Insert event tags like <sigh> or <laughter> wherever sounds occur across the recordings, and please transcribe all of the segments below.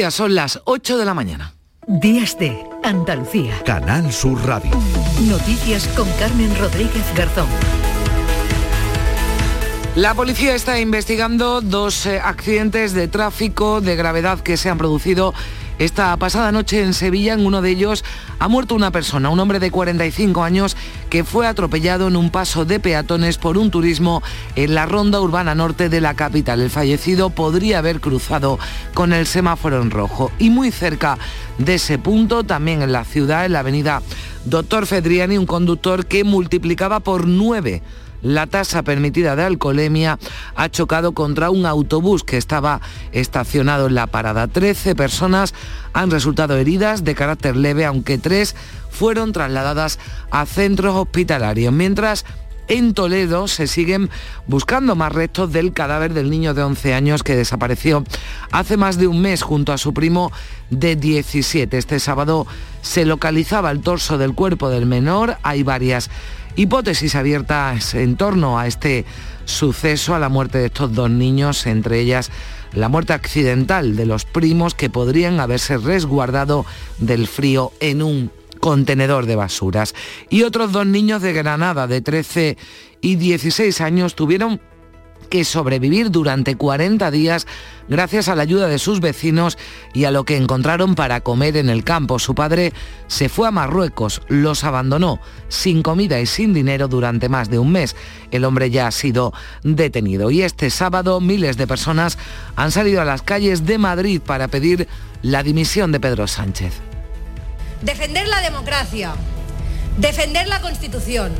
Ya son las 8 de la mañana. Días de Andalucía. Canal Sur Radio. Noticias con Carmen Rodríguez Garzón. La policía está investigando dos eh, accidentes de tráfico de gravedad que se han producido esta pasada noche en Sevilla, en uno de ellos, ha muerto una persona, un hombre de 45 años, que fue atropellado en un paso de peatones por un turismo en la ronda urbana norte de la capital. El fallecido podría haber cruzado con el semáforo en rojo. Y muy cerca de ese punto, también en la ciudad, en la avenida Doctor Fedriani, un conductor que multiplicaba por nueve la tasa permitida de alcoholemia ha chocado contra un autobús que estaba estacionado en la parada. Trece personas han resultado heridas de carácter leve, aunque tres fueron trasladadas a centros hospitalarios, mientras en Toledo se siguen buscando más restos del cadáver del niño de 11 años que desapareció hace más de un mes junto a su primo de 17. Este sábado se localizaba el torso del cuerpo del menor. Hay varias hipótesis abiertas en torno a este suceso, a la muerte de estos dos niños, entre ellas la muerte accidental de los primos que podrían haberse resguardado del frío en un contenedor de basuras. Y otros dos niños de Granada de 13 y 16 años tuvieron que sobrevivir durante 40 días gracias a la ayuda de sus vecinos y a lo que encontraron para comer en el campo. Su padre se fue a Marruecos, los abandonó sin comida y sin dinero durante más de un mes. El hombre ya ha sido detenido y este sábado miles de personas han salido a las calles de Madrid para pedir la dimisión de Pedro Sánchez. Defender la democracia, defender la Constitución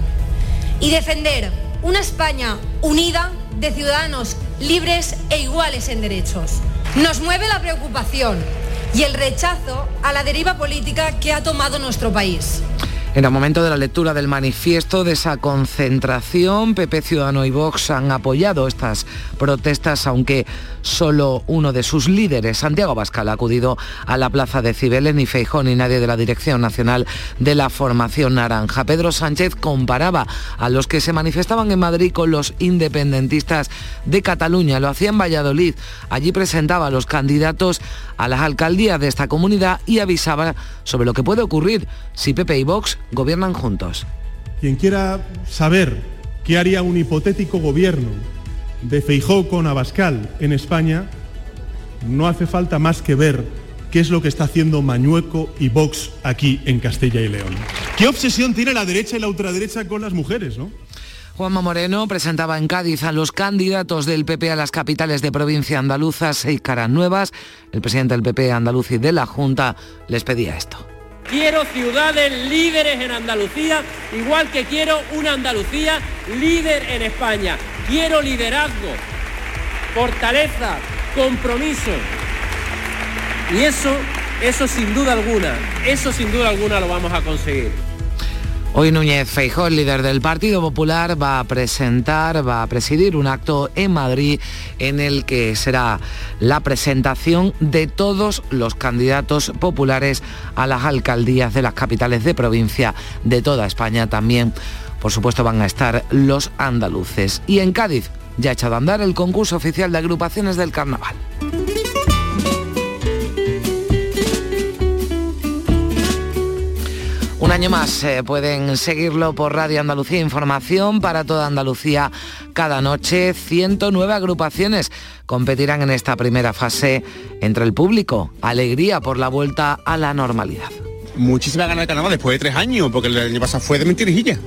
y defender una España unida de ciudadanos libres e iguales en derechos. Nos mueve la preocupación y el rechazo a la deriva política que ha tomado nuestro país. En el momento de la lectura del manifiesto de esa concentración, PP, Ciudadano y Vox han apoyado estas protestas, aunque solo uno de sus líderes, Santiago Bascal, ha acudido a la plaza de Cibeles, ni Feijón ni nadie de la Dirección Nacional de la Formación Naranja. Pedro Sánchez comparaba a los que se manifestaban en Madrid con los independentistas de Cataluña. Lo hacía en Valladolid. Allí presentaba a los candidatos a las alcaldías de esta comunidad y avisaba sobre lo que puede ocurrir si PP y Vox gobiernan juntos. Quien quiera saber qué haría un hipotético gobierno de Feijó con Abascal en España, no hace falta más que ver qué es lo que está haciendo Mañueco y Vox aquí en Castilla y León. ¿Qué obsesión tiene la derecha y la ultraderecha con las mujeres, no? Juanma Moreno presentaba en Cádiz a los candidatos del PP a las capitales de provincia andaluza, seis caras nuevas. El presidente del PP andaluz y de la Junta les pedía esto. Quiero ciudades líderes en Andalucía, igual que quiero una Andalucía líder en España. Quiero liderazgo, fortaleza, compromiso. Y eso, eso sin duda alguna, eso sin duda alguna lo vamos a conseguir. Hoy Núñez Feijóo, líder del Partido Popular, va a presentar, va a presidir un acto en Madrid en el que será la presentación de todos los candidatos populares a las alcaldías de las capitales de provincia de toda España. También, por supuesto, van a estar los andaluces. Y en Cádiz ya ha echado a andar el concurso oficial de agrupaciones del carnaval. Año más eh, pueden seguirlo por Radio Andalucía Información para toda Andalucía cada noche. 109 agrupaciones competirán en esta primera fase entre el público. Alegría por la vuelta a la normalidad. Muchísimas ganas de carnaval después de tres años, porque el año pasado fue de mentirijilla.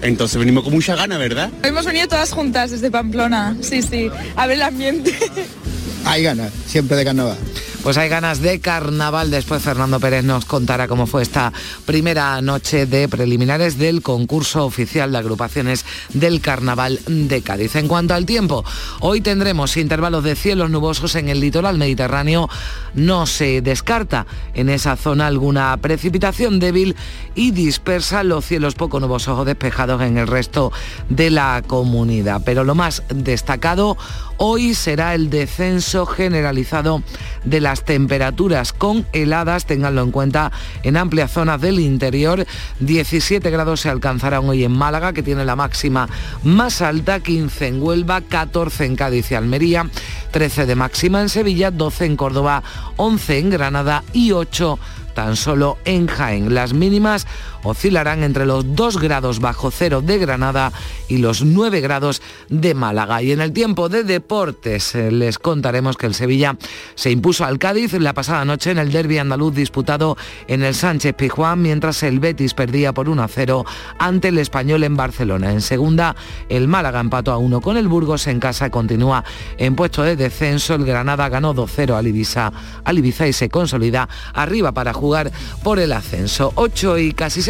Entonces venimos con mucha gana, ¿verdad? Hemos venido todas juntas desde Pamplona, sí, sí, a ver el ambiente. Hay ganas, siempre de carnaval. Pues hay ganas de carnaval. Después Fernando Pérez nos contará cómo fue esta primera noche de preliminares del concurso oficial de agrupaciones del carnaval de Cádiz. En cuanto al tiempo, hoy tendremos intervalos de cielos nubosos en el litoral mediterráneo. No se descarta en esa zona alguna precipitación débil y dispersa los cielos poco nubosos o despejados en el resto de la comunidad. Pero lo más destacado Hoy será el descenso generalizado de las temperaturas con heladas, ténganlo en cuenta, en amplias zonas del interior. 17 grados se alcanzarán hoy en Málaga, que tiene la máxima más alta, 15 en Huelva, 14 en Cádiz y Almería, 13 de máxima en Sevilla, 12 en Córdoba, 11 en Granada y 8 tan solo en Jaén. Las mínimas oscilarán entre los 2 grados bajo cero de Granada y los 9 grados de Málaga. Y en el tiempo de deportes eh, les contaremos que el Sevilla se impuso al Cádiz la pasada noche en el derby andaluz disputado en el Sánchez Pijuán, mientras el Betis perdía por 1 a 0 ante el Español en Barcelona. En segunda, el Málaga empató a 1 con el Burgos en casa, continúa en puesto de descenso. El Granada ganó 2-0 al Ibiza, al Ibiza y se consolida arriba para jugar por el ascenso. 8 y casi 6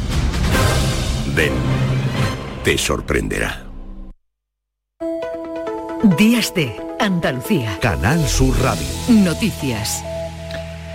Ven, te sorprenderá. Días de Andalucía. Canal Sur Radio. Noticias.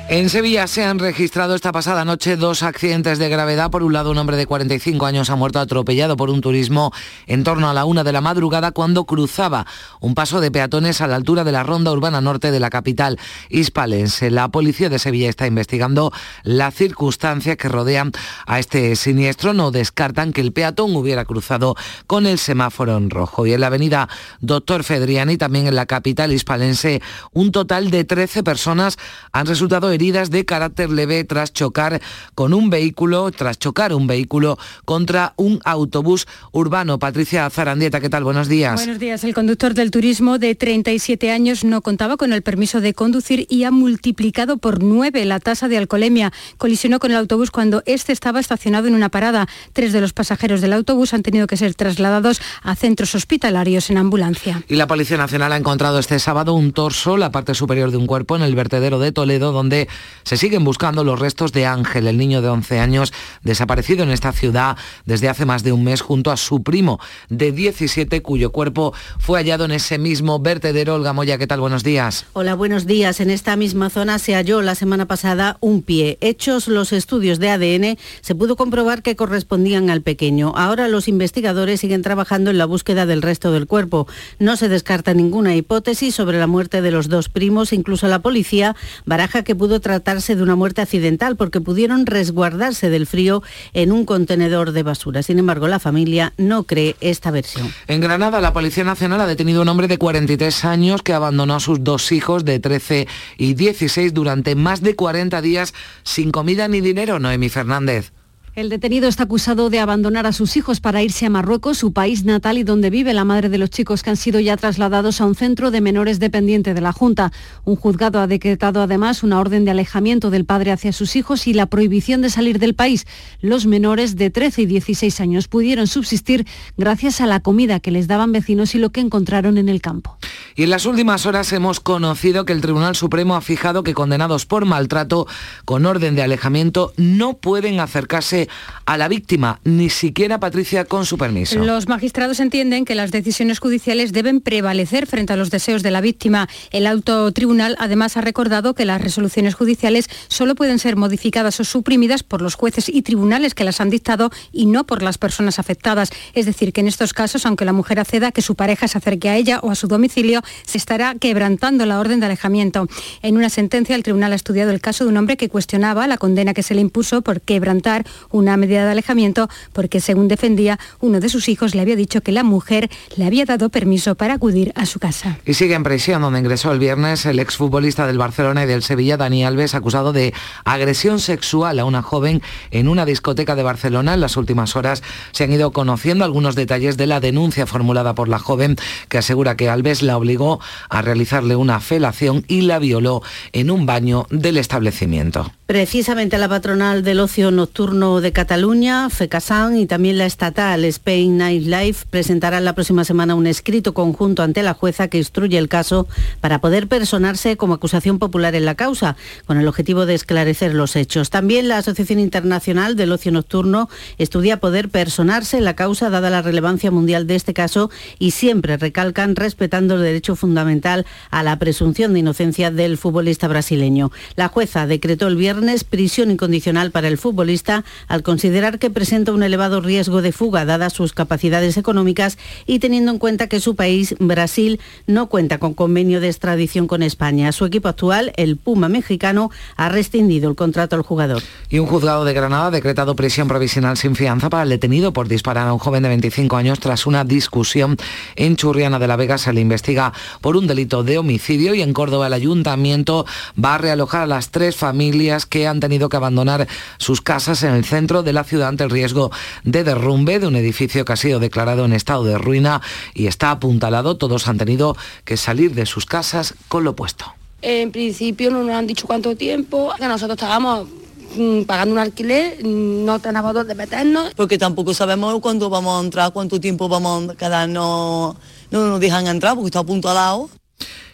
En Sevilla se han registrado esta pasada noche dos accidentes de gravedad. Por un lado, un hombre de 45 años ha muerto atropellado por un turismo en torno a la una de la madrugada cuando cruzaba un paso de peatones a la altura de la ronda urbana norte de la capital hispalense. La policía de Sevilla está investigando las circunstancias que rodean a este siniestro. No descartan que el peatón hubiera cruzado con el semáforo en rojo. Y en la avenida Doctor Fedriani, también en la capital hispalense, un total de 13 personas han resultado heridas de carácter leve tras chocar con un vehículo, tras chocar un vehículo contra un autobús urbano. Patricia Zarandieta, ¿qué tal? Buenos días. Buenos días. El conductor del turismo de 37 años no contaba con el permiso de conducir y ha multiplicado por nueve la tasa de alcoholemia. Colisionó con el autobús cuando este estaba estacionado en una parada. Tres de los pasajeros del autobús han tenido que ser trasladados a centros hospitalarios en ambulancia. Y la Policía Nacional ha encontrado este sábado un torso, la parte superior de un cuerpo, en el vertedero de Toledo, donde se siguen buscando los restos de Ángel, el niño de 11 años, desaparecido en esta ciudad desde hace más de un mes junto a su primo de 17, cuyo cuerpo fue hallado en ese mismo vertedero. Olga Moya, ¿qué tal? Buenos días. Hola, buenos días. En esta misma zona se halló la semana pasada un pie. Hechos los estudios de ADN, se pudo comprobar que correspondían al pequeño. Ahora los investigadores siguen trabajando en la búsqueda del resto del cuerpo. No se descarta ninguna hipótesis sobre la muerte de los dos primos. Incluso la policía baraja que pudo tratarse de una muerte accidental porque pudieron resguardarse del frío en un contenedor de basura. Sin embargo, la familia no cree esta versión. En Granada, la Policía Nacional ha detenido a un hombre de 43 años que abandonó a sus dos hijos de 13 y 16 durante más de 40 días sin comida ni dinero. Noemi Fernández. El detenido está acusado de abandonar a sus hijos para irse a Marruecos, su país natal y donde vive la madre de los chicos que han sido ya trasladados a un centro de menores dependiente de la Junta. Un juzgado ha decretado además una orden de alejamiento del padre hacia sus hijos y la prohibición de salir del país. Los menores de 13 y 16 años pudieron subsistir gracias a la comida que les daban vecinos y lo que encontraron en el campo. Y en las últimas horas hemos conocido que el Tribunal Supremo ha fijado que condenados por maltrato con orden de alejamiento no pueden acercarse a la víctima, ni siquiera Patricia con su permiso. Los magistrados entienden que las decisiones judiciales deben prevalecer frente a los deseos de la víctima. El alto tribunal además ha recordado que las resoluciones judiciales solo pueden ser modificadas o suprimidas por los jueces y tribunales que las han dictado y no por las personas afectadas. Es decir, que en estos casos, aunque la mujer acceda a que su pareja se acerque a ella o a su domicilio, se estará quebrantando la orden de alejamiento. En una sentencia, el tribunal ha estudiado el caso de un hombre que cuestionaba la condena que se le impuso por quebrantar una medida de alejamiento porque, según defendía, uno de sus hijos le había dicho que la mujer le había dado permiso para acudir a su casa. Y sigue en prisión, donde ingresó el viernes el exfutbolista del Barcelona y del Sevilla, Dani Alves, acusado de agresión sexual a una joven en una discoteca de Barcelona. En las últimas horas se han ido conociendo algunos detalles de la denuncia formulada por la joven, que asegura que Alves la obligó a realizarle una felación y la violó en un baño del establecimiento. Precisamente la patronal del ocio nocturno Gobierno de Cataluña, FECASAN y también la estatal Spain Nightlife presentarán la próxima semana un escrito conjunto ante la jueza que instruye el caso para poder personarse como acusación popular en la causa, con el objetivo de esclarecer los hechos. También la Asociación Internacional del Ocio Nocturno estudia poder personarse en la causa dada la relevancia mundial de este caso y siempre recalcan respetando el derecho fundamental a la presunción de inocencia del futbolista brasileño. La jueza decretó el viernes prisión incondicional para el futbolista al considerar que presenta un elevado riesgo de fuga dadas sus capacidades económicas y teniendo en cuenta que su país, Brasil, no cuenta con convenio de extradición con España. Su equipo actual, el Puma mexicano, ha rescindido el contrato al jugador. Y un juzgado de Granada ha decretado prisión provisional sin fianza para el detenido por disparar a un joven de 25 años tras una discusión en Churriana de la Vega. Se le investiga por un delito de homicidio y en Córdoba el ayuntamiento va a realojar a las tres familias que han tenido que abandonar sus casas en el centro de la ciudad ante el riesgo de derrumbe de un edificio que ha sido declarado en estado de ruina y está apuntalado. Todos han tenido que salir de sus casas con lo puesto. En principio no nos han dicho cuánto tiempo, que nosotros estábamos mm, pagando un alquiler, mm, no tenemos dónde meternos. Porque tampoco sabemos cuándo vamos a entrar, cuánto tiempo vamos a quedarnos, no nos dejan entrar porque está apuntalado.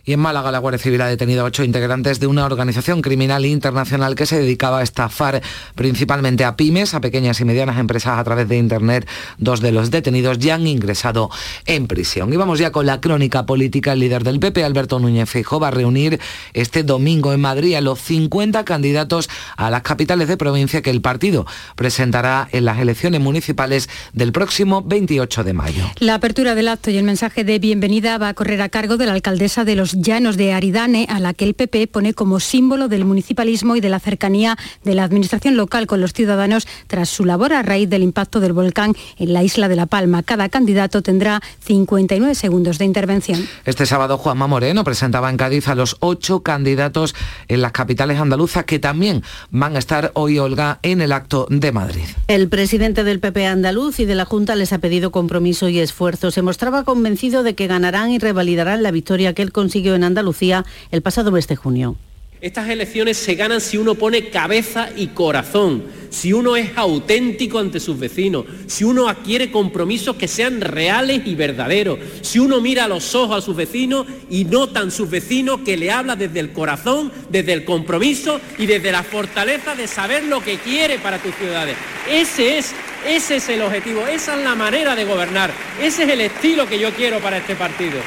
Y en Málaga la Guardia Civil ha detenido a ocho integrantes de una organización criminal internacional que se dedicaba a estafar principalmente a pymes, a pequeñas y medianas empresas a través de Internet. Dos de los detenidos ya han ingresado en prisión. Y vamos ya con la crónica política. El líder del PP, Alberto Núñez Feijóo, va a reunir este domingo en Madrid a los 50 candidatos a las capitales de provincia que el partido presentará en las elecciones municipales del próximo 28 de mayo. La apertura del acto y el mensaje de bienvenida va a correr a cargo de la alcaldesa de los llanos de Aridane, a la que el PP pone como símbolo del municipalismo y de la cercanía de la administración local con los ciudadanos tras su labor a raíz del impacto del volcán en la isla de La Palma. Cada candidato tendrá 59 segundos de intervención. Este sábado Juanma Moreno presentaba en Cádiz a los ocho candidatos en las capitales andaluzas que también van a estar hoy, Olga, en el acto de Madrid. El presidente del PP andaluz y de la Junta les ha pedido compromiso y esfuerzo. Se mostraba convencido de que ganarán y revalidarán la victoria que él consiguió en Andalucía el pasado mes de junio. Estas elecciones se ganan si uno pone cabeza y corazón, si uno es auténtico ante sus vecinos, si uno adquiere compromisos que sean reales y verdaderos, si uno mira a los ojos a sus vecinos y notan sus vecinos que le habla desde el corazón, desde el compromiso y desde la fortaleza de saber lo que quiere para tus ciudades. Ese es, ese es el objetivo, esa es la manera de gobernar, ese es el estilo que yo quiero para este partido.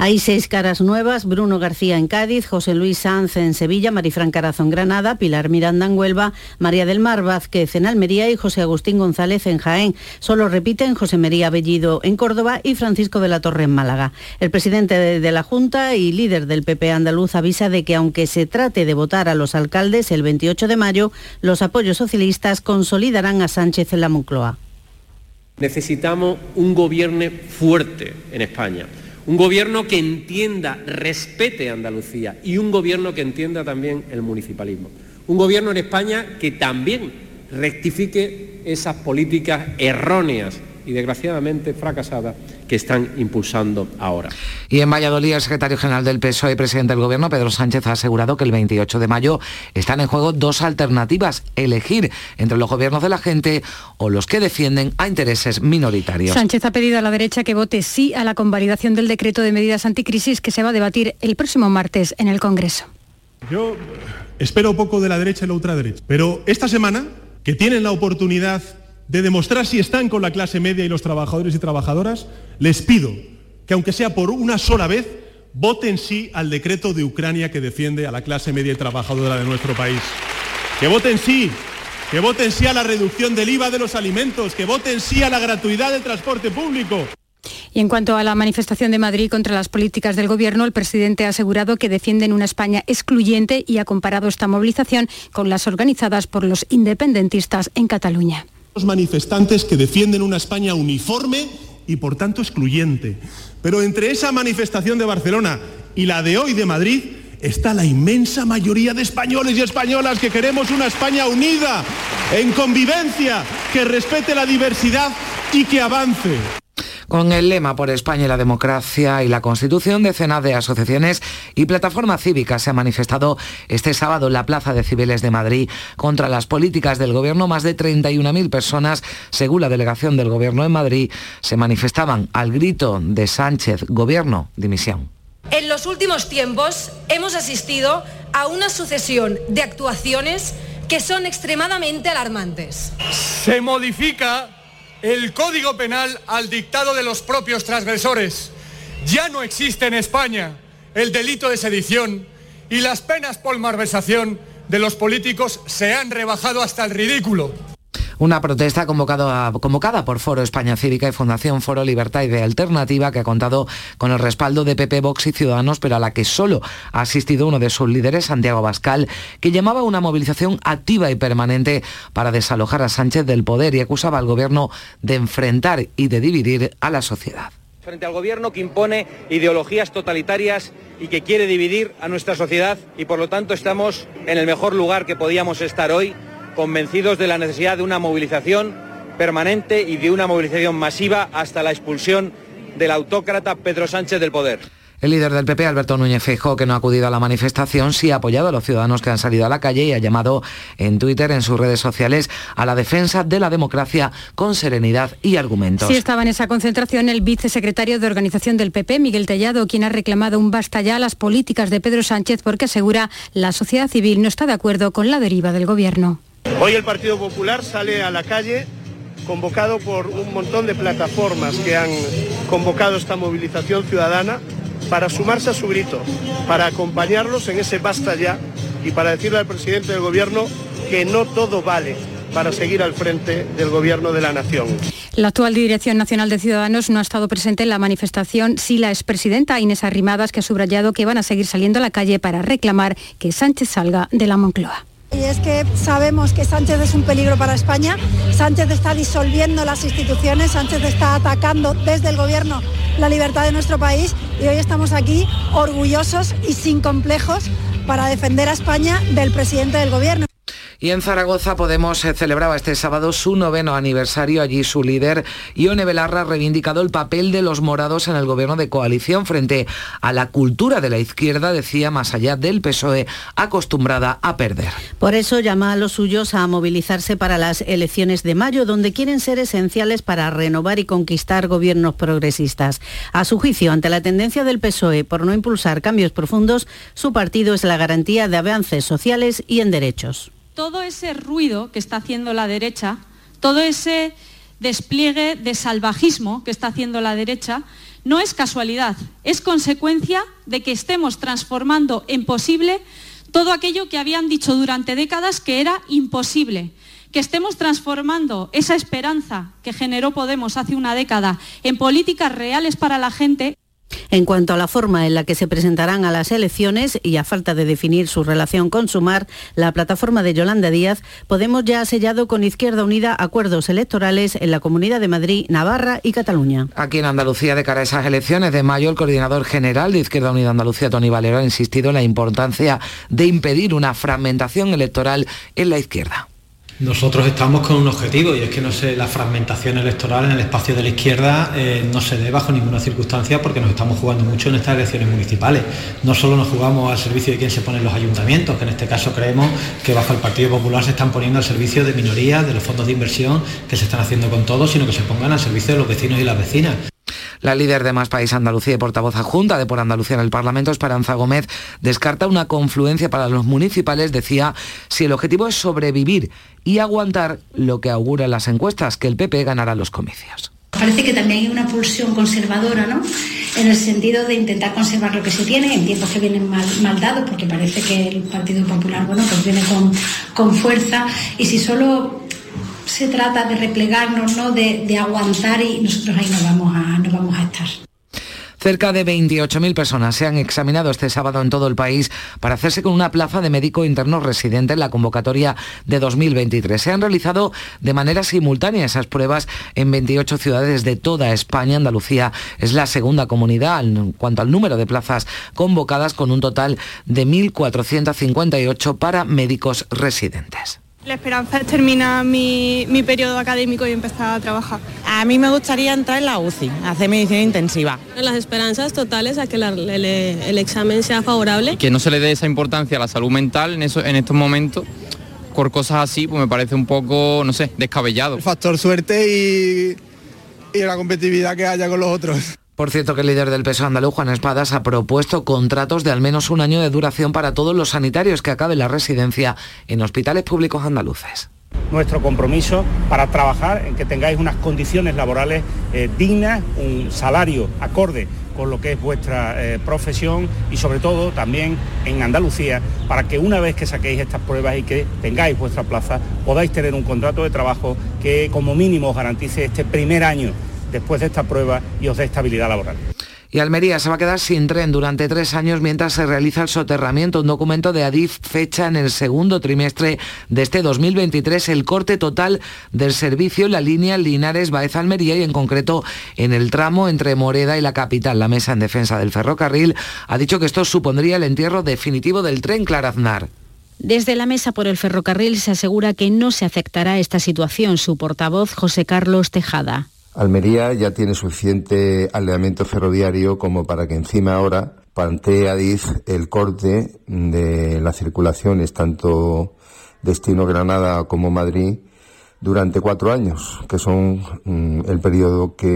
Hay seis caras nuevas, Bruno García en Cádiz, José Luis Sanz en Sevilla, Marifran Carazo en Granada, Pilar Miranda en Huelva, María del Mar Vázquez en Almería y José Agustín González en Jaén. Solo repiten José María Bellido en Córdoba y Francisco de la Torre en Málaga. El presidente de la Junta y líder del PP andaluz avisa de que aunque se trate de votar a los alcaldes el 28 de mayo, los apoyos socialistas consolidarán a Sánchez en la Moncloa. Necesitamos un gobierno fuerte en España un gobierno que entienda, respete a Andalucía y un gobierno que entienda también el municipalismo. Un gobierno en España que también rectifique esas políticas erróneas y desgraciadamente fracasadas que están impulsando ahora. Y en Valladolid, el secretario general del PSOE y presidente del Gobierno, Pedro Sánchez, ha asegurado que el 28 de mayo están en juego dos alternativas, elegir entre los gobiernos de la gente o los que defienden a intereses minoritarios. Sánchez ha pedido a la derecha que vote sí a la convalidación del decreto de medidas anticrisis que se va a debatir el próximo martes en el Congreso. Yo espero poco de la derecha y la ultraderecha, pero esta semana que tienen la oportunidad de demostrar si están con la clase media y los trabajadores y trabajadoras, les pido que aunque sea por una sola vez, voten sí al decreto de Ucrania que defiende a la clase media y trabajadora de nuestro país. Que voten sí, que voten sí a la reducción del IVA de los alimentos, que voten sí a la gratuidad del transporte público. Y en cuanto a la manifestación de Madrid contra las políticas del Gobierno, el presidente ha asegurado que defienden una España excluyente y ha comparado esta movilización con las organizadas por los independentistas en Cataluña manifestantes que defienden una España uniforme y por tanto excluyente. Pero entre esa manifestación de Barcelona y la de hoy de Madrid está la inmensa mayoría de españoles y españolas que queremos una España unida, en convivencia, que respete la diversidad y que avance. Con el lema por España y la democracia y la Constitución, decenas de asociaciones y plataformas cívicas se han manifestado este sábado en la Plaza de Cibeles de Madrid contra las políticas del Gobierno. Más de 31.000 personas, según la delegación del Gobierno en Madrid, se manifestaban al grito de Sánchez, Gobierno, dimisión. En los últimos tiempos hemos asistido a una sucesión de actuaciones que son extremadamente alarmantes. Se modifica el Código Penal al dictado de los propios transgresores. Ya no existe en España el delito de sedición y las penas por malversación de los políticos se han rebajado hasta el ridículo. Una protesta convocada por Foro España Cívica y Fundación Foro Libertad y de Alternativa que ha contado con el respaldo de PP, Vox y Ciudadanos, pero a la que solo ha asistido uno de sus líderes, Santiago Bascal, que llamaba a una movilización activa y permanente para desalojar a Sánchez del poder y acusaba al gobierno de enfrentar y de dividir a la sociedad. Frente al gobierno que impone ideologías totalitarias y que quiere dividir a nuestra sociedad y por lo tanto estamos en el mejor lugar que podíamos estar hoy convencidos de la necesidad de una movilización permanente y de una movilización masiva hasta la expulsión del autócrata Pedro Sánchez del poder. El líder del PP, Alberto Núñez Feijóo, que no ha acudido a la manifestación, sí ha apoyado a los ciudadanos que han salido a la calle y ha llamado en Twitter, en sus redes sociales, a la defensa de la democracia con serenidad y argumentos. Sí estaba en esa concentración el vicesecretario de organización del PP, Miguel Tellado, quien ha reclamado un basta ya a las políticas de Pedro Sánchez porque asegura la sociedad civil no está de acuerdo con la deriva del gobierno. Hoy el Partido Popular sale a la calle convocado por un montón de plataformas que han convocado esta movilización ciudadana para sumarse a su grito, para acompañarlos en ese basta ya y para decirle al presidente del gobierno que no todo vale para seguir al frente del gobierno de la nación. La actual Dirección Nacional de Ciudadanos no ha estado presente en la manifestación, sí la expresidenta Inés Arrimadas, que ha subrayado que van a seguir saliendo a la calle para reclamar que Sánchez salga de la Moncloa. Y es que sabemos que Sánchez es un peligro para España, Sánchez está disolviendo las instituciones, Sánchez está atacando desde el gobierno la libertad de nuestro país y hoy estamos aquí orgullosos y sin complejos para defender a España del presidente del gobierno. Y en Zaragoza Podemos eh, celebraba este sábado su noveno aniversario. Allí su líder, Ione Belarra, ha reivindicado el papel de los morados en el gobierno de coalición frente a la cultura de la izquierda, decía, más allá del PSOE, acostumbrada a perder. Por eso llama a los suyos a movilizarse para las elecciones de mayo, donde quieren ser esenciales para renovar y conquistar gobiernos progresistas. A su juicio, ante la tendencia del PSOE por no impulsar cambios profundos, su partido es la garantía de avances sociales y en derechos todo ese ruido que está haciendo la derecha, todo ese despliegue de salvajismo que está haciendo la derecha, no es casualidad, es consecuencia de que estemos transformando en posible todo aquello que habían dicho durante décadas que era imposible, que estemos transformando esa esperanza que generó Podemos hace una década en políticas reales para la gente. En cuanto a la forma en la que se presentarán a las elecciones y a falta de definir su relación con Sumar, la plataforma de Yolanda Díaz, Podemos ya ha sellado con Izquierda Unida acuerdos electorales en la Comunidad de Madrid, Navarra y Cataluña. Aquí en Andalucía, de cara a esas elecciones de mayo, el coordinador general de Izquierda Unida Andalucía, Tony Valero, ha insistido en la importancia de impedir una fragmentación electoral en la izquierda. Nosotros estamos con un objetivo y es que no la fragmentación electoral en el espacio de la izquierda eh, no se dé bajo ninguna circunstancia porque nos estamos jugando mucho en estas elecciones municipales. No solo nos jugamos al servicio de quien se pone en los ayuntamientos, que en este caso creemos que bajo el Partido Popular se están poniendo al servicio de minorías, de los fondos de inversión que se están haciendo con todos, sino que se pongan al servicio de los vecinos y las vecinas. La líder de Más País Andalucía y portavoz adjunta de Por Andalucía en el Parlamento, Esperanza Gómez, descarta una confluencia para los municipales. Decía, si el objetivo es sobrevivir y aguantar lo que auguran las encuestas, que el PP ganará los comicios. Parece que también hay una pulsión conservadora, ¿no? En el sentido de intentar conservar lo que se tiene en tiempos que vienen mal, dados, porque parece que el Partido Popular, bueno, pues viene con, con fuerza. Y si solo se trata de replegarnos, ¿no? de, aguantar y nosotros ahí no vamos a, vamos a estar. Cerca de 28.000 personas se han examinado este sábado en todo el país para hacerse con una plaza de médico interno residente en la convocatoria de 2023. Se han realizado de manera simultánea esas pruebas en 28 ciudades de toda España. Andalucía es la segunda comunidad en cuanto al número de plazas convocadas con un total de 1.458 para médicos residentes. La esperanza es terminar mi, mi periodo académico y empezar a trabajar. A mí me gustaría entrar en la UCI, hacer medicina intensiva. Las esperanzas totales a que la- el, el examen sea favorable. que no se le dé esa importancia a la salud mental en, eso, en estos momentos, por cosas así, pues me parece un poco, no sé, descabellado. Factor suerte y, y la competitividad que haya con los otros. Por cierto que el líder del peso andaluz, Juan Espadas, ha propuesto contratos de al menos un año de duración para todos los sanitarios que acaben la residencia en hospitales públicos andaluces. nuestro compromiso para trabajar en que tengáis unas condiciones laborales eh, dignas, un salario acorde con lo que es vuestra eh, profesión y sobre todo también en Andalucía para que una vez que saquéis estas pruebas y que tengáis vuestra plaza podáis tener un contrato de trabajo que como mínimo os garantice este primer año después de esta prueba y os dé estabilidad laboral. Y Almería se va a quedar sin tren durante tres años mientras se realiza el soterramiento. Un documento de Adif fecha en el segundo trimestre de este 2023 el corte total del servicio en la línea Linares-Baeza-Almería y en concreto en el tramo entre Moreda y la capital. La Mesa en Defensa del Ferrocarril ha dicho que esto supondría el entierro definitivo del tren Claraznar. Desde la mesa por el ferrocarril se asegura que no se aceptará esta situación. Su portavoz, José Carlos Tejada. Almería ya tiene suficiente aleamiento ferroviario como para que encima ahora plantee Adif el corte de las circulaciones tanto destino Granada como Madrid durante cuatro años, que son mm, el periodo que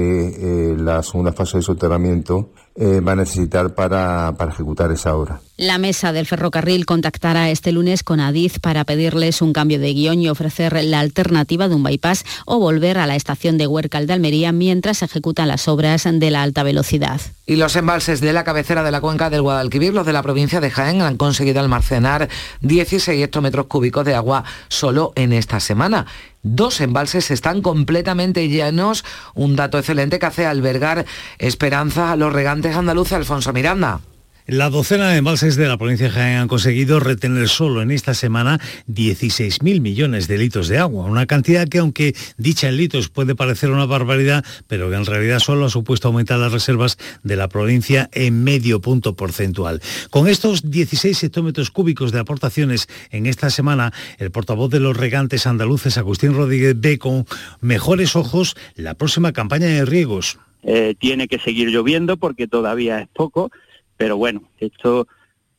eh, la segunda fase de soterramiento eh, va a necesitar para, para ejecutar esa obra. La mesa del ferrocarril contactará este lunes con Adif para pedirles un cambio de guion y ofrecer la alternativa de un bypass o volver a la estación de Huércal de Almería mientras se ejecutan las obras de la alta velocidad. Y los embalses de la cabecera de la cuenca del Guadalquivir, los de la provincia de Jaén, han conseguido almacenar 16 hectómetros cúbicos de agua solo en esta semana. Dos embalses están completamente llenos, un dato excelente que hace albergar esperanza a los regantes andaluces, Alfonso Miranda. La docena de embalses de la provincia de Jaén han conseguido retener solo en esta semana 16.000 millones de litros de agua, una cantidad que aunque dicha en litros puede parecer una barbaridad, pero que en realidad solo ha supuesto aumentar las reservas de la provincia en medio punto porcentual. Con estos 16 hectómetros cúbicos de aportaciones en esta semana, el portavoz de los regantes andaluces, Agustín Rodríguez, ve con mejores ojos la próxima campaña de riegos. Eh, tiene que seguir lloviendo porque todavía es poco, pero bueno, esto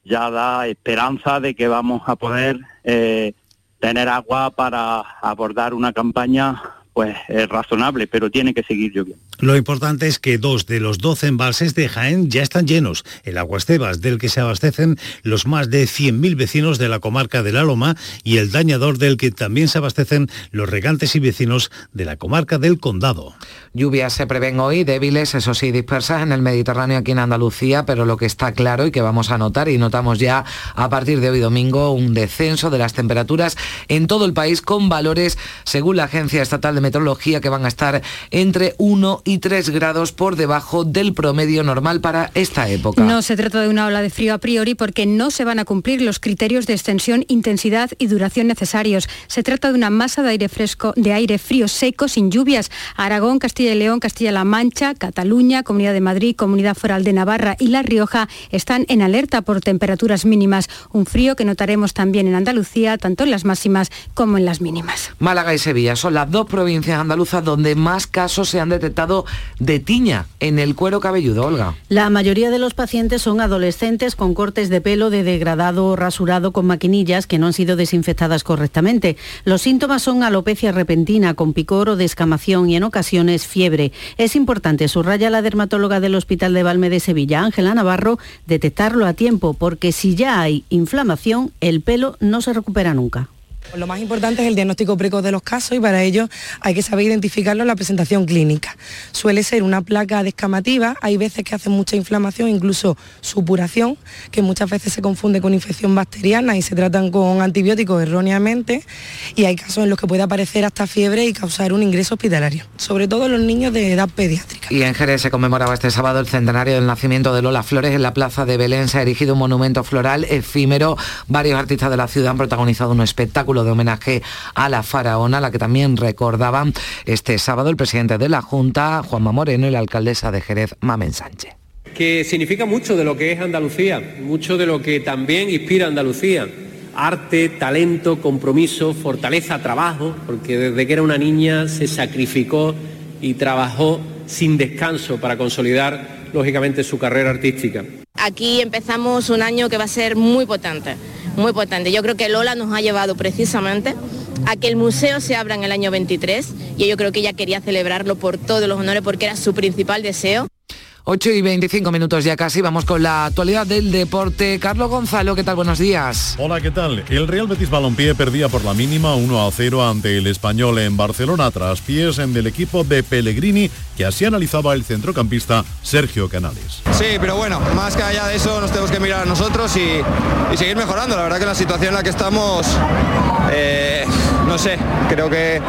ya da esperanza de que vamos a poder eh, tener agua para abordar una campaña pues eh, razonable, pero tiene que seguir lloviendo. Lo importante es que dos de los 12 embalses de Jaén ya están llenos. El Aguastebas, del que se abastecen los más de 100.000 vecinos de la comarca de La Loma, y el Dañador, del que también se abastecen los regantes y vecinos de la comarca del Condado. Lluvias se prevén hoy, débiles, eso sí, dispersas en el Mediterráneo aquí en Andalucía, pero lo que está claro y que vamos a notar y notamos ya a partir de hoy domingo un descenso de las temperaturas en todo el país con valores, según la Agencia Estatal de Meteorología, que van a estar entre 1 y 3 grados por debajo del promedio normal para esta época. No se trata de una ola de frío a priori porque no se van a cumplir los criterios de extensión, intensidad y duración necesarios. Se trata de una masa de aire fresco, de aire frío seco sin lluvias. Aragón, Castilla y León, Castilla-La Mancha, Cataluña, Comunidad de Madrid, Comunidad Foral de Navarra y La Rioja están en alerta por temperaturas mínimas. Un frío que notaremos también en Andalucía, tanto en las máximas como en las mínimas. Málaga y Sevilla son las dos provincias andaluzas donde más casos se han detectado de tiña en el cuero cabelludo, Olga. La mayoría de los pacientes son adolescentes con cortes de pelo de degradado o rasurado con maquinillas que no han sido desinfectadas correctamente. Los síntomas son alopecia repentina con picor o descamación y en ocasiones fiebre. Es importante, subraya la dermatóloga del Hospital de Valme de Sevilla, Ángela Navarro, detectarlo a tiempo porque si ya hay inflamación, el pelo no se recupera nunca. Lo más importante es el diagnóstico precoz de los casos y para ello hay que saber identificarlo en la presentación clínica. Suele ser una placa descamativa, hay veces que hace mucha inflamación, incluso supuración, que muchas veces se confunde con infección bacteriana y se tratan con antibióticos erróneamente y hay casos en los que puede aparecer hasta fiebre y causar un ingreso hospitalario, sobre todo en los niños de edad pediátrica. Y en Jerez se conmemoraba este sábado el centenario del nacimiento de Lola Flores en la plaza de Belén. Se ha erigido un monumento floral efímero. Varios artistas de la ciudad han protagonizado un espectáculo de homenaje a la faraona, la que también recordaban este sábado el presidente de la Junta, Juanma Moreno, y la alcaldesa de Jerez, Mamen Sánchez. que significa mucho de lo que es Andalucía, mucho de lo que también inspira a Andalucía. Arte, talento, compromiso, fortaleza, trabajo, porque desde que era una niña se sacrificó y trabajó sin descanso para consolidar, lógicamente, su carrera artística. Aquí empezamos un año que va a ser muy potente, muy potente. Yo creo que Lola nos ha llevado precisamente a que el museo se abra en el año 23 y yo creo que ella quería celebrarlo por todos los honores porque era su principal deseo. 8 y 25 minutos ya casi, vamos con la actualidad del deporte. Carlos Gonzalo, ¿qué tal? Buenos días. Hola, ¿qué tal? El Real Betis Balompié perdía por la mínima 1 a 0 ante el Español en Barcelona tras pies en del equipo de Pellegrini, que así analizaba el centrocampista Sergio Canales. Sí, pero bueno, más que allá de eso nos tenemos que mirar a nosotros y, y seguir mejorando. La verdad que la situación en la que estamos, eh, no sé, creo que,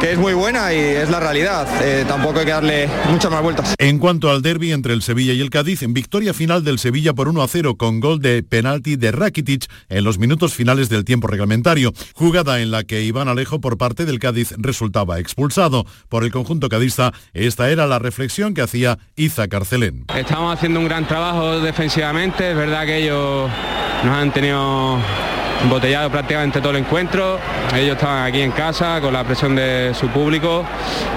que, es muy buena y es la realidad. Eh, tampoco hay que darle muchas más vueltas. En cuanto al derby entre el Sevilla y el Cádiz, en victoria final del Sevilla por 1 a 0 con gol de penalti de Rakitic en los minutos finales del tiempo reglamentario, jugada en la que Iván Alejo por parte del Cádiz resultaba expulsado. Por el conjunto cadista, esta era la reflexión que hacía Iza Carcelén. Estamos haciendo un gran trabajo defensivamente, es verdad que ellos nos han tenido embotellado prácticamente todo el encuentro. Ellos estaban aquí en casa con la presión de su público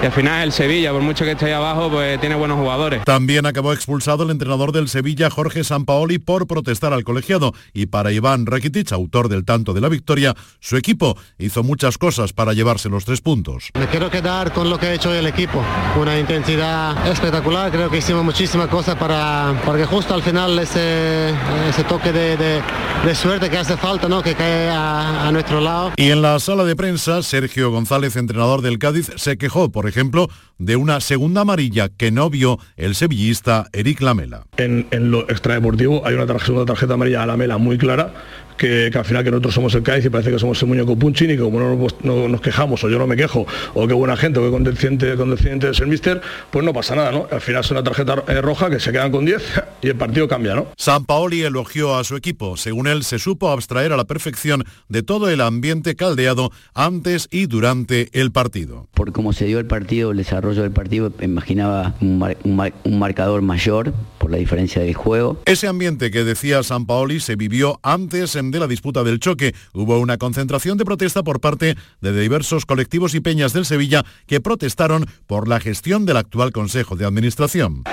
y al final el Sevilla, por mucho que esté ahí abajo, pues tiene buenos jugadores. También acabó expulsado el entrenador del Sevilla, Jorge Sampaoli, por protestar al colegiado y para Iván Rakitic, autor del tanto de la victoria, su equipo hizo muchas cosas para llevarse los tres puntos. Me quiero quedar con lo que ha hecho el equipo, una intensidad espectacular, creo que hicimos muchísimas cosas para, porque justo al final ese, ese toque de, de, de suerte que hace falta, ¿no? Que cae a, a, nuestro lado. Y en la sala de prensa, Sergio González, entrenador del Cádiz, se quejó, por ejemplo, de una segunda amarilla que no vio el sevillista Eric Lamela. En, lo extradeportivo hay una una tarjeta amarilla a Lamela muy clara que, que, al final que nosotros somos el Cádiz y parece que somos el muñeco Punchin y que como no, no, nos quejamos o yo no me quejo o qué buena gente o qué condescendiente, condescendiente es el mister, pues no pasa nada, ¿no? Al final es una tarjeta eh, roja que se quedan con 10 <laughs> y el partido cambia, ¿no? San Paoli elogió a su equipo. Según él, se supo abstraer a la perfección de todo el ambiente caldeado antes y durante el partido. Por cómo se dio el partido, el desarrollo del partido, imaginaba un, mar, un, mar, un marcador mayor la diferencia del juego. Ese ambiente que decía San Paoli se vivió antes de la disputa del choque. Hubo una concentración de protesta por parte de diversos colectivos y peñas del Sevilla que protestaron por la gestión del actual Consejo de Administración.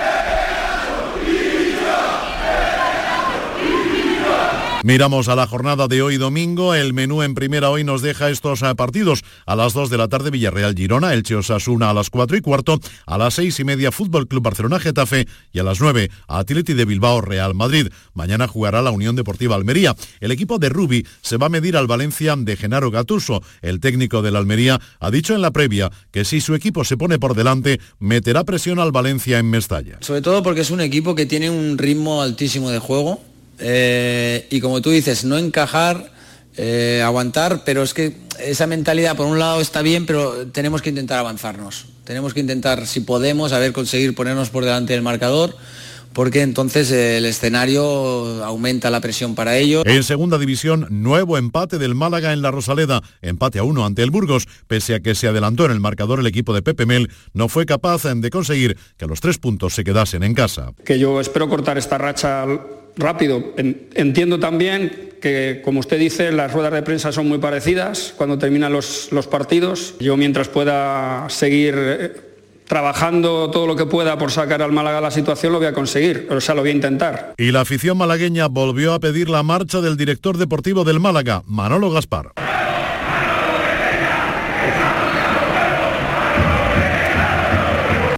Miramos a la jornada de hoy domingo. El menú en primera hoy nos deja estos partidos. A las 2 de la tarde Villarreal Girona, Elche Osasuna a las 4 y cuarto, a las 6 y media Fútbol Club Barcelona Getafe y a las 9 Atleti de Bilbao Real Madrid. Mañana jugará la Unión Deportiva Almería. El equipo de Rubi se va a medir al Valencia de Genaro Gatuso. El técnico de la Almería ha dicho en la previa que si su equipo se pone por delante, meterá presión al Valencia en Mestalla. Sobre todo porque es un equipo que tiene un ritmo altísimo de juego eh, y como tú dices, no encajar, eh, aguantar, pero es que esa mentalidad por un lado está bien, pero tenemos que intentar avanzarnos. Tenemos que intentar, si podemos, a ver, conseguir ponernos por delante del marcador porque entonces el escenario aumenta la presión para ellos. En segunda división, nuevo empate del Málaga en la Rosaleda, empate a uno ante el Burgos, pese a que se adelantó en el marcador el equipo de Pepe Mel, no fue capaz de conseguir que los tres puntos se quedasen en casa. Que yo espero cortar esta racha rápido. Entiendo también que, como usted dice, las ruedas de prensa son muy parecidas cuando terminan los, los partidos. Yo mientras pueda seguir trabajando todo lo que pueda por sacar al Málaga la situación lo voy a conseguir, o sea, lo voy a intentar. Y la afición malagueña volvió a pedir la marcha del director deportivo del Málaga, Manolo Gaspar.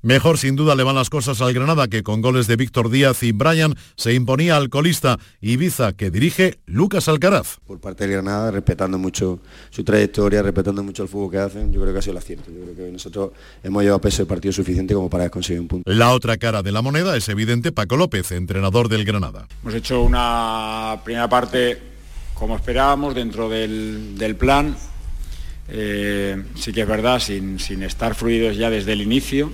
Mejor sin duda le van las cosas al Granada que con goles de Víctor Díaz y Brian se imponía al colista Ibiza que dirige Lucas Alcaraz. Por parte del Granada, respetando mucho su trayectoria, respetando mucho el fútbol que hacen, yo creo que ha sido el acierto. Yo creo que nosotros hemos llevado peso de partido suficiente como para conseguir un punto. La otra cara de la moneda es evidente Paco López, entrenador del Granada. Hemos hecho una primera parte como esperábamos dentro del, del plan. Eh, sí que es verdad, sin, sin estar fluidos ya desde el inicio,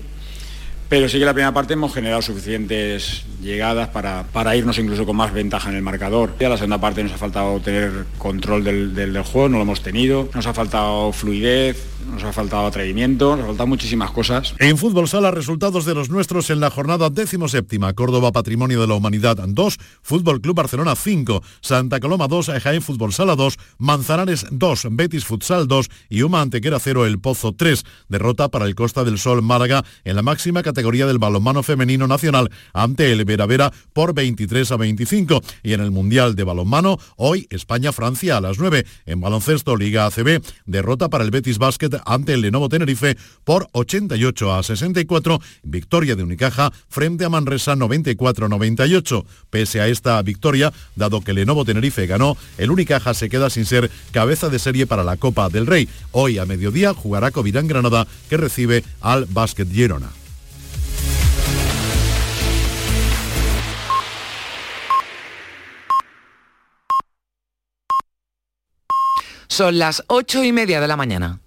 pero sí que la primera parte hemos generado suficientes llegadas para, para, irnos incluso con más ventaja en el marcador. Ya la segunda parte nos ha faltado tener control del, del, del, juego, no lo hemos tenido, nos ha faltado fluidez, nos ha faltado atrevimiento, nos ha faltado muchísimas cosas. En fútbol sala, resultados de los nuestros en la jornada décimo séptima. Córdoba Patrimonio de la Humanidad 2, Fútbol Club Barcelona 5, Santa Coloma 2, Jaén Fútbol Sala 2, Manzanares 2, Betis Futsal 2 y Uma Antequera 0, El Pozo 3. Derrota para el Costa del Sol Málaga en la máxima categoría del balonmano femenino nacional ante el Vera Vera por 23 a 25. Y en el Mundial de Balonmano, hoy España-Francia a las 9. En baloncesto Liga ACB, derrota para el Betis Basket ante el Lenovo Tenerife por 88 a 64. Victoria de Unicaja frente a Manresa 94-98. Pese a esta victoria, dado que Lenovo Tenerife ganó, el Unicaja se queda sin ser cabeza de serie para la Copa del Rey. Hoy a mediodía jugará Covirán Granada que recibe al Basket Girona. Son las ocho y media de la mañana.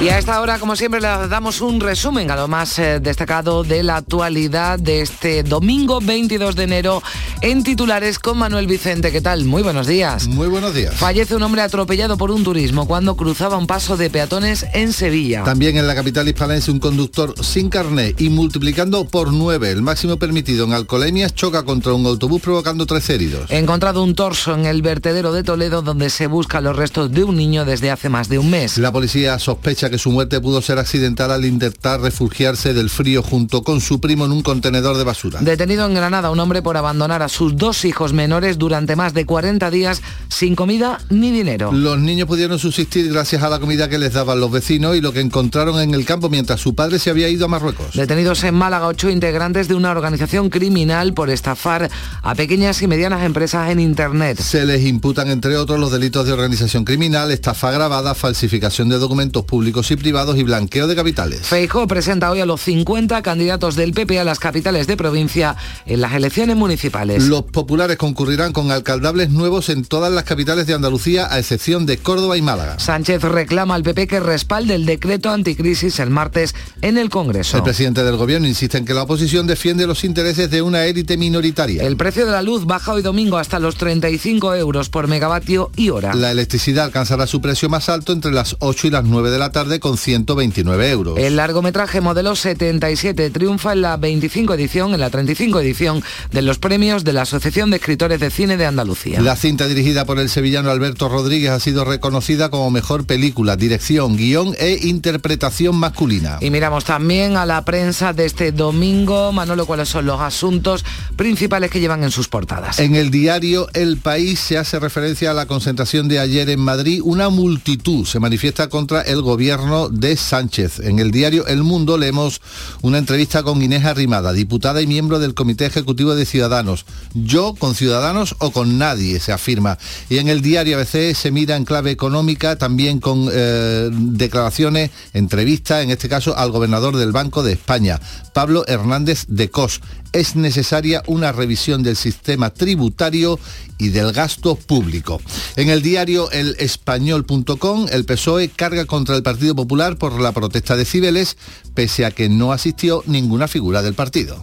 Y a esta hora, como siempre, le damos un resumen a lo más eh, destacado de la actualidad de este domingo 22 de enero en titulares con Manuel Vicente. ¿Qué tal? Muy buenos días. Muy buenos días. Fallece un hombre atropellado por un turismo cuando cruzaba un paso de peatones en Sevilla. También en la capital hispalense un conductor sin carnet y multiplicando por nueve el máximo permitido en alcoholemias choca contra un autobús provocando tres heridos. He encontrado un torso en el vertedero de Toledo donde se buscan los restos de un niño desde hace más de un mes. La policía sospecha que su muerte pudo ser accidental al intentar refugiarse del frío junto con su primo en un contenedor de basura. Detenido en Granada un hombre por abandonar a sus dos hijos menores durante más de 40 días sin comida ni dinero. Los niños pudieron subsistir gracias a la comida que les daban los vecinos y lo que encontraron en el campo mientras su padre se había ido a Marruecos. Detenidos en Málaga ocho integrantes de una organización criminal por estafar a pequeñas y medianas empresas en Internet. Se les imputan entre otros los delitos de organización criminal, estafa agravada, falsificación de documentos públicos y privados y blanqueo de capitales. Feijóo presenta hoy a los 50 candidatos del PP a las capitales de provincia en las elecciones municipales. Los populares concurrirán con alcaldables nuevos en todas las capitales de Andalucía, a excepción de Córdoba y Málaga. Sánchez reclama al PP que respalde el decreto anticrisis el martes en el Congreso. El presidente del gobierno insiste en que la oposición defiende los intereses de una élite minoritaria. El precio de la luz baja hoy domingo hasta los 35 euros por megavatio y hora. La electricidad alcanzará su precio más alto entre las 8 y las 9 de la tarde con 129 euros. El largometraje modelo 77 triunfa en la 25 edición, en la 35 edición de los premios de la Asociación de Escritores de Cine de Andalucía. La cinta dirigida por el sevillano Alberto Rodríguez ha sido reconocida como mejor película, dirección, guion e interpretación masculina. Y miramos también a la prensa de este domingo. Manolo, ¿cuáles son los asuntos principales que llevan en sus portadas? En el diario El País se hace referencia a la concentración de ayer en Madrid. Una multitud se manifiesta contra el gobierno de Sánchez. En el diario El Mundo leemos una entrevista con Inés Arrimada, diputada y miembro del Comité Ejecutivo de Ciudadanos. Yo con Ciudadanos o con nadie, se afirma. Y en el diario ABC se mira en clave económica, también con eh, declaraciones, entrevista, en este caso al gobernador del Banco de España, Pablo Hernández de Cos. Es necesaria una revisión del sistema tributario y del gasto público. En el diario El Español.com, el PSOE carga contra el Partido Popular por la protesta de Cibeles, pese a que no asistió ninguna figura del partido.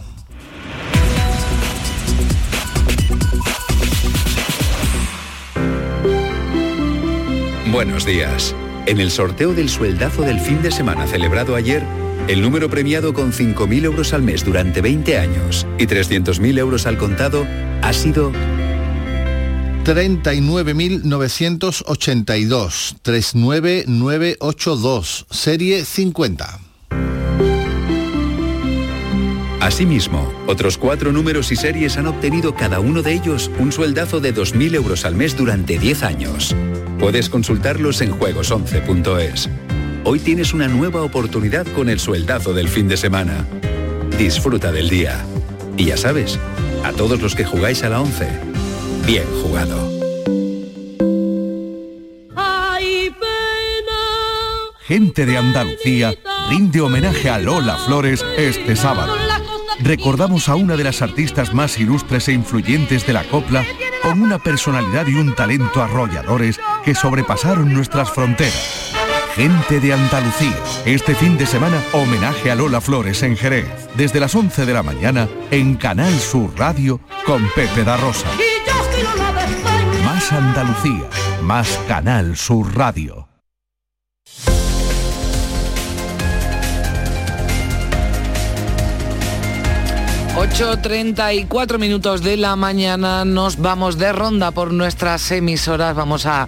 Buenos días. En el sorteo del sueldazo del fin de semana celebrado ayer, el número premiado con 5.000 euros al mes durante 20 años y 300.000 euros al contado ha sido 39.982, 39982, serie 50. Asimismo, otros cuatro números y series han obtenido cada uno de ellos un sueldazo de 2.000 euros al mes durante 10 años. Puedes consultarlos en juegos11.es. Hoy tienes una nueva oportunidad con el sueldazo del fin de semana. Disfruta del día. Y ya sabes, a todos los que jugáis a la 11, bien jugado. Gente de Andalucía rinde homenaje a Lola Flores este sábado. Recordamos a una de las artistas más ilustres e influyentes de la copla con una personalidad y un talento arrolladores que sobrepasaron nuestras fronteras. Gente de Andalucía. Este fin de semana, homenaje a Lola Flores en Jerez. Desde las 11 de la mañana, en Canal Sur Radio, con Pepe da Rosa. Más Andalucía, más Canal Sur Radio. ...8.34 minutos de la mañana... ...nos vamos de ronda por nuestras emisoras... ...vamos a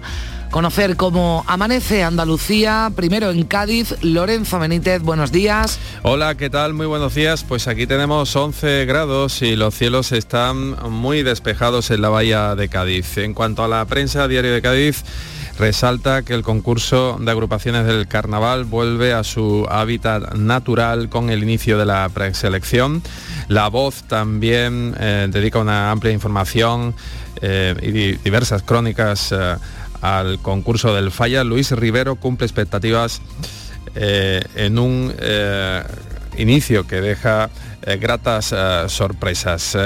conocer cómo amanece Andalucía, primero en Cádiz. Lorenzo Benítez, buenos días. Hola, ¿qué tal? Muy buenos días. Pues aquí tenemos 11 grados y los cielos están muy despejados en la bahía de Cádiz. En cuanto a la prensa, Diario de Cádiz resalta que el concurso de agrupaciones del carnaval vuelve a su hábitat natural con el inicio de la preselección. La voz también eh, dedica una amplia información eh, y diversas crónicas eh, al concurso del Falla. Luis Rivero cumple expectativas eh, en un eh, inicio que deja eh, gratas sorpresas.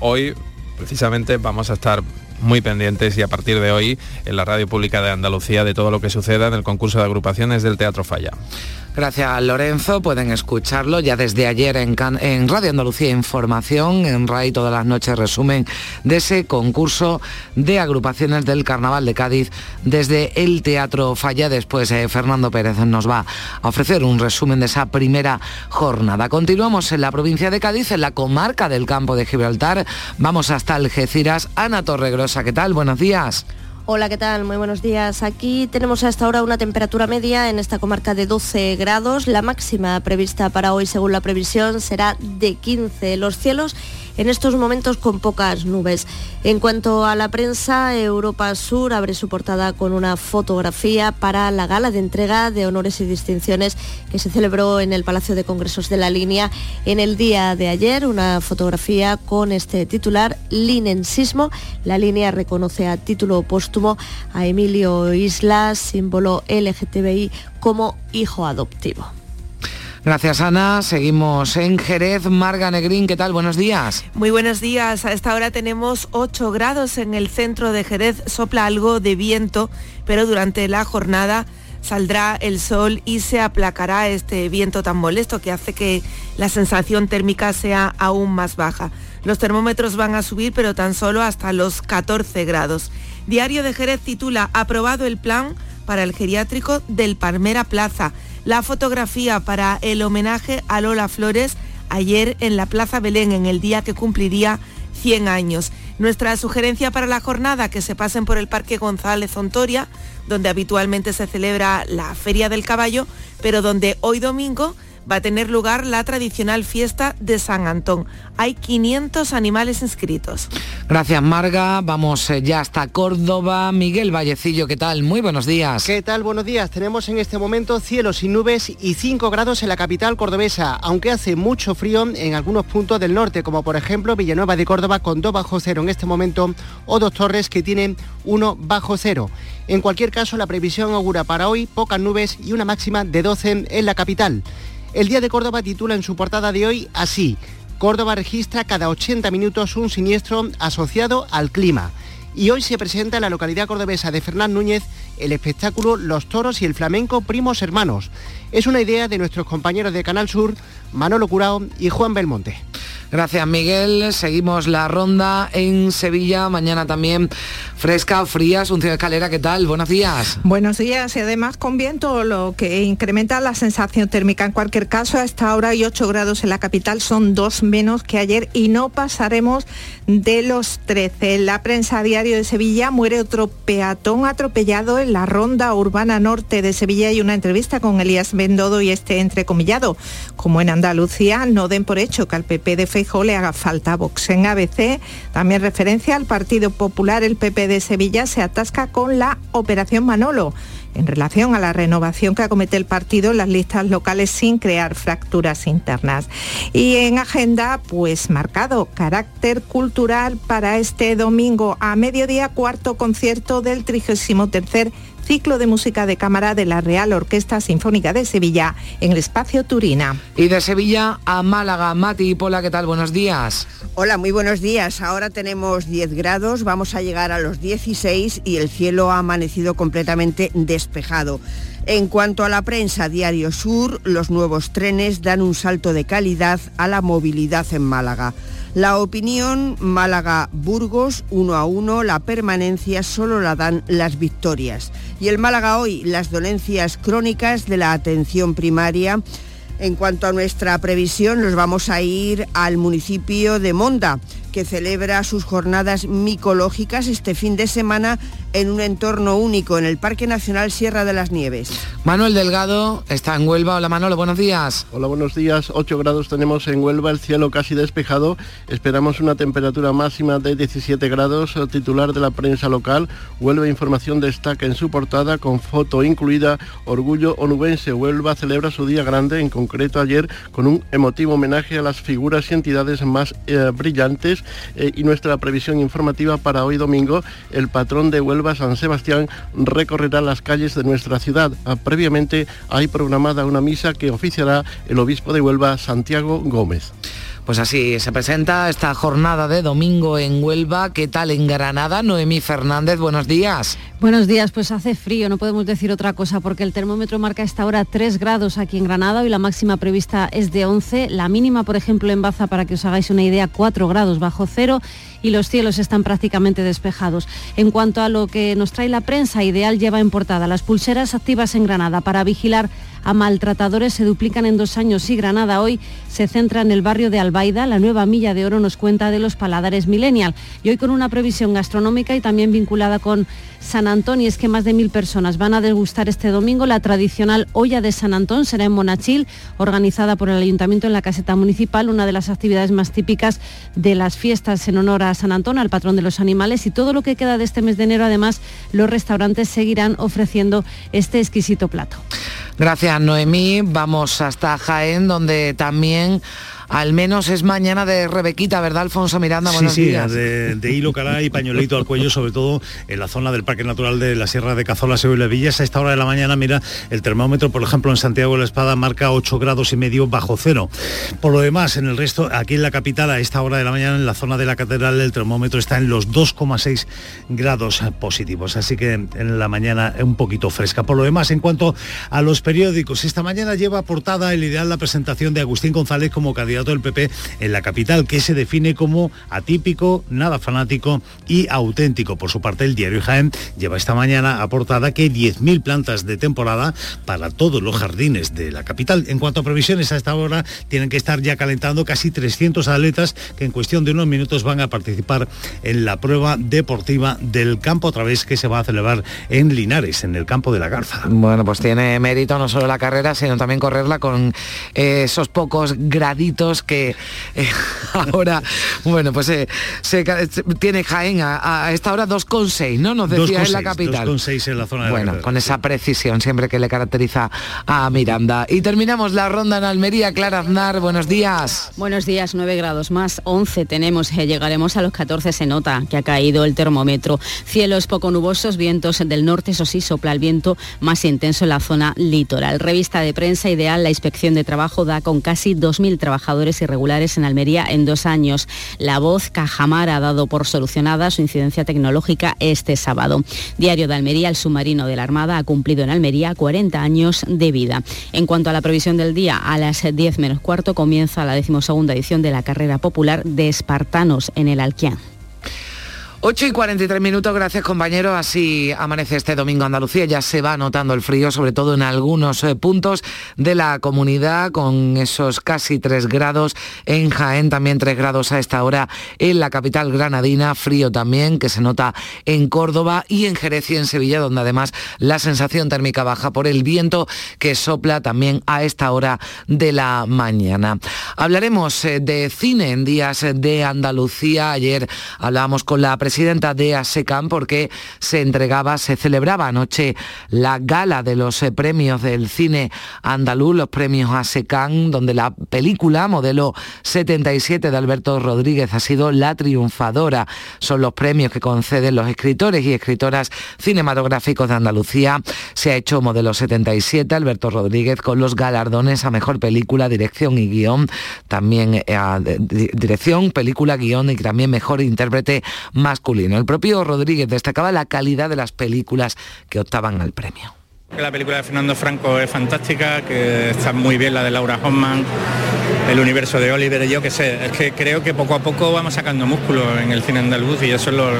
hoy precisamente vamos a estar muy pendientes y a partir de hoy en la radio pública de Andalucía de todo lo que suceda en el concurso de agrupaciones del Teatro Falla. Gracias Lorenzo, pueden escucharlo ya desde ayer en, Radio Andalucía Información, en RAI todas las noches resumen de ese concurso de agrupaciones del Carnaval de Cádiz desde el Teatro Falla. Después eh, Fernando Pérez nos va a ofrecer un resumen de esa primera jornada. Continuamos en la provincia de Cádiz, en la comarca del Campo de Gibraltar. Vamos hasta Algeciras. Ana Torregrosa, ¿qué tal? Buenos días. Hola, ¿qué tal? Muy buenos días. Aquí tenemos hasta ahora una temperatura media en esta comarca de 12 grados. La máxima prevista para hoy, según la previsión, será de 15. Los cielos en estos momentos con pocas nubes. En cuanto a la prensa, Europa Sur abre su portada con una fotografía para la gala de entrega de honores y distinciones que se celebró en el Palacio de Congresos de la Línea en el día de ayer. Una fotografía con este titular, Linensismo. La línea reconoce a título póstumo a Emilio Islas, símbolo LGTBI, como hijo adoptivo. Gracias Ana. Seguimos en Jerez. Marga Negrín, ¿qué tal? Buenos días. Muy buenos días. A esta hora tenemos 8 grados en el centro de Jerez. Sopla algo de viento, pero durante la jornada saldrá el sol y se aplacará este viento tan molesto que hace que la sensación térmica sea aún más baja. Los termómetros van a subir, pero tan solo hasta los 14 grados. Diario de Jerez titula Aprobado el plan para el geriátrico del Palmera Plaza la fotografía para el homenaje a Lola Flores ayer en la Plaza Belén, en el día que cumpliría 100 años. Nuestra sugerencia para la jornada, que se pasen por el Parque González Ontoria, donde habitualmente se celebra la Feria del Caballo, pero donde hoy domingo va a tener lugar la tradicional fiesta de San Antón. Hay 500 animales inscritos. Gracias Marga, vamos eh, ya hasta Córdoba. Miguel Vallecillo, ¿qué tal? Muy buenos días. ¿Qué tal? Buenos días. Tenemos en este momento cielos sin nubes y 5 grados en la capital cordobesa, aunque hace mucho frío en algunos puntos del norte, como por ejemplo Villanueva de Córdoba con 2 bajo cero en este momento o dos torres que tienen 1 bajo cero. En cualquier caso, la previsión augura para hoy pocas nubes y una máxima de 12 en la capital. El Día de Córdoba titula en su portada de hoy así, Córdoba registra cada 80 minutos un siniestro asociado al clima. Y hoy se presenta en la localidad cordobesa de Fernán Núñez el espectáculo Los Toros y el Flamenco Primos Hermanos. Es una idea de nuestros compañeros de Canal Sur, Manolo Curao y Juan Belmonte. Gracias Miguel. Seguimos la ronda en Sevilla. Mañana también fresca, fría. Asunción Escalera, ¿qué tal? Buenos días. Buenos días y además con viento, lo que incrementa la sensación térmica. En cualquier caso, a esta hora hay 8 grados en la capital, son dos menos que ayer y no pasaremos de los 13. En la prensa diario de Sevilla muere otro peatón atropellado en la ronda urbana norte de Sevilla y una entrevista con Elías Bendodo y este entrecomillado. Como en Andalucía, no den por hecho que al PP de le haga falta Vox. En ABC, también referencia al Partido Popular, el PP de Sevilla se atasca con la Operación Manolo en relación a la renovación que acomete el partido en las listas locales sin crear fracturas internas. Y en agenda, pues marcado carácter cultural para este domingo a mediodía, cuarto concierto del 33 ciclo de música de cámara de la Real Orquesta Sinfónica de Sevilla en el espacio Turina. Y de Sevilla a Málaga, Mati y Pola, ¿qué tal? Buenos días. Hola, muy buenos días. Ahora tenemos 10 grados, vamos a llegar a los 16 y el cielo ha amanecido completamente despejado. En cuanto a la prensa Diario Sur, los nuevos trenes dan un salto de calidad a la movilidad en Málaga. La opinión Málaga-Burgos 1 a 1, la permanencia solo la dan las victorias. Y el Málaga hoy, las dolencias crónicas de la atención primaria. En cuanto a nuestra previsión, nos vamos a ir al municipio de Monda, que celebra sus jornadas micológicas este fin de semana en un entorno único en el Parque Nacional Sierra de las Nieves. Manuel Delgado está en Huelva. Hola Manolo, buenos días. Hola, buenos días. 8 grados tenemos en Huelva, el cielo casi despejado. Esperamos una temperatura máxima de 17 grados. El titular de la prensa local, Huelva Información destaca en su portada con foto incluida Orgullo Onubense. Huelva celebra su día grande, en concreto ayer, con un emotivo homenaje a las figuras y entidades más eh, brillantes eh, y nuestra previsión informativa para hoy domingo, el patrón de Huelva San Sebastián recorrerá las calles de nuestra ciudad. Ah, previamente hay programada una misa que oficiará el obispo de Huelva, Santiago Gómez. Pues así se presenta esta jornada de domingo en Huelva. ¿Qué tal en Granada? Noemí Fernández, buenos días. Buenos días, pues hace frío, no podemos decir otra cosa porque el termómetro marca esta hora 3 grados aquí en Granada y la máxima prevista es de 11. La mínima, por ejemplo, en Baza, para que os hagáis una idea, 4 grados bajo cero y los cielos están prácticamente despejados. En cuanto a lo que nos trae la prensa, Ideal lleva en portada las pulseras activas en Granada para vigilar a maltratadores se duplican en dos años y Granada hoy se centra en el barrio de Albaida. La nueva milla de oro nos cuenta de los paladares millennial y hoy con una previsión gastronómica y también vinculada con San Antón y es que más de mil personas van a degustar este domingo la tradicional olla de San Antón. Será en Monachil, organizada por el Ayuntamiento en la caseta municipal, una de las actividades más típicas de las fiestas en honor a San Antón, al patrón de los animales y todo lo que queda de este mes de enero. Además, los restaurantes seguirán ofreciendo este exquisito plato. Gracias, Noemí. Vamos hasta Jaén, donde también al menos es mañana de Rebequita, ¿verdad, Alfonso Miranda? Buenos sí, sí, De, de, hilo calá y pañuelito al cuello, sobre todo en la zona del Parque Natural de la Sierra de Cazorla, y las Villas. A esta hora de la mañana, mira, el termómetro, por ejemplo, en Santiago de la Espada marca 8 grados y medio bajo cero. Por lo demás, en el resto, aquí en la capital, a esta hora de la mañana, en la zona de la catedral, el termómetro está en los 2,6 grados positivos. Así que en la mañana un poquito fresca. Por lo demás, en cuanto a los periódicos, esta mañana lleva portada el ideal la presentación de Agustín González como candidato del PP en la capital, que se define como atípico, nada fanático y auténtico. Por su parte, el diario Jaén lleva esta mañana aportada que 10.000 plantas de temporada para todos los jardines de la capital. En cuanto a previsiones, a esta hora tienen que estar ya calentando casi 300 atletas que en cuestión de unos minutos van a participar en la prueba deportiva del campo, otra vez que se va a celebrar en Linares, en el campo de la Garza. Bueno, pues tiene mérito no solo la carrera, sino también correrla con eh, esos pocos graditos que eh, <laughs> ahora, bueno, pues eh, se, tiene Jaén a, esta hora 2,6, ¿no? Nos decía en la capital. 2,6 en la zona de Bueno, con esa precisión siempre que le caracteriza a Miranda. Y terminamos la ronda en Almería. Clara Aznar, buenos días. Buenos días, 9 grados más, 11 tenemos, eh, llegaremos a los 14, se nota que ha caído el termómetro. Cielos poco nubosos, vientos del norte, eso sí, sopla el viento más intenso en la zona litoral. Revista de prensa ideal, la inspección de trabajo da con casi 2.000 trabajadores irregulares en Almería en dos años. La voz Cajamar ha dado por solucionada su incidencia tecnológica este sábado. Diario de Almería, el submarino de la Armada ha cumplido en Almería 40 años de vida. En cuanto a la previsión del día, a las 10 menos cuarto comienza la decimosegunda edición de la carrera popular de Espartanos en el Alquián. 8 y 43 minutos, gracias compañero. Así amanece este domingo Andalucía. Ya se va notando el frío, sobre todo en algunos eh, puntos de la comunidad, con esos casi 3 grados. En Jaén también 3 grados a esta hora en la capital granadina. Frío también, que se nota en Córdoba y en Jerez y en Sevilla, donde además la sensación térmica baja por el viento que sopla también a esta hora de la mañana. Hablaremos eh, de cine en días de Andalucía. Ayer hablábamos con la presidenta presidenta de ASECAM porque se entregaba, se celebraba anoche la gala de los eh, premios del cine andaluz, los premios ASECAM, donde la película modelo 77 de Alberto Rodríguez ha sido la triunfadora. Son los premios que conceden los escritores y escritoras cinematográficos de Andalucía. Se ha hecho modelo 77 Alberto Rodríguez con los galardones a mejor película, dirección y guion, también eh, a dirección, película, guion y también mejor intérprete El propio Rodríguez destacaba la calidad de las películas que optaban al premio. La película de Fernando Franco es fantástica, que está muy bien la de Laura Hoffman, el universo de Oliver, yo qué sé, es que creo que poco a poco vamos sacando músculo en el cine andaluz y eso es lo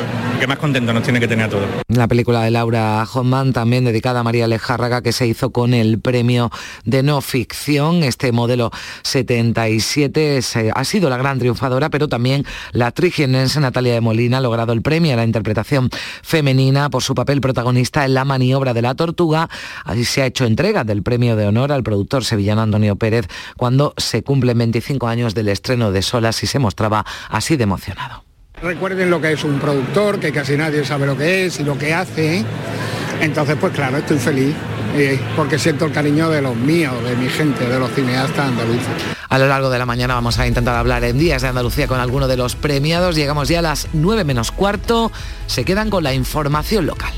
que más contento nos tiene que tener a todos. La película de Laura Hoffman, también dedicada a María Lejárraga, que se hizo con el premio de no ficción, este modelo 77 ha sido la gran triunfadora, pero también la trigenense Natalia de Molina ha logrado el premio a la interpretación femenina por su papel protagonista en La maniobra de la tortuga, Así se ha hecho entrega del premio de honor al productor sevillano Antonio Pérez cuando se cumplen 25 años del estreno de Solas y se mostraba así de emocionado. Recuerden lo que es un productor, que casi nadie sabe lo que es y lo que hace. Entonces, pues claro, estoy feliz eh, porque siento el cariño de los míos, de mi gente, de los cineastas andaluces. A lo largo de la mañana vamos a intentar hablar en Días de Andalucía con alguno de los premiados. Llegamos ya a las 9 menos cuarto. Se quedan con la información local.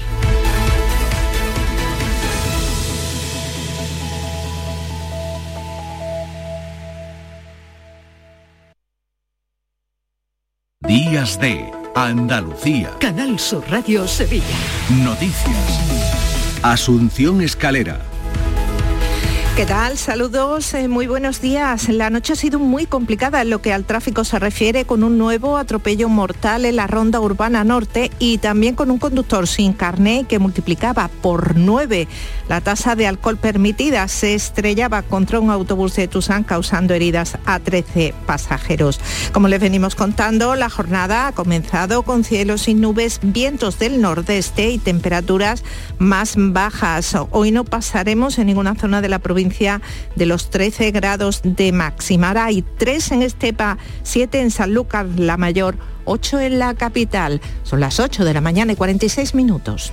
Días de Andalucía. Canal Sur Radio Sevilla. Noticias. Asunción Escalera. ¿Qué tal? Saludos, eh, muy buenos días. La noche ha sido muy complicada en lo que al tráfico se refiere con un nuevo atropello mortal en la ronda urbana norte y también con un conductor sin carné que multiplicaba por nueve la tasa de alcohol permitida. Se estrellaba contra un autobús de Tusán causando heridas a 13 pasajeros. Como les venimos contando, la jornada ha comenzado con cielos sin nubes, vientos del nordeste y temperaturas más bajas. Hoy no pasaremos en ninguna zona de la provincia de los 13 grados de máxima. Ahora hay 3 en Estepa, 7 en San Lucas la Mayor, 8 en la capital. Son las 8 de la mañana y 46 minutos.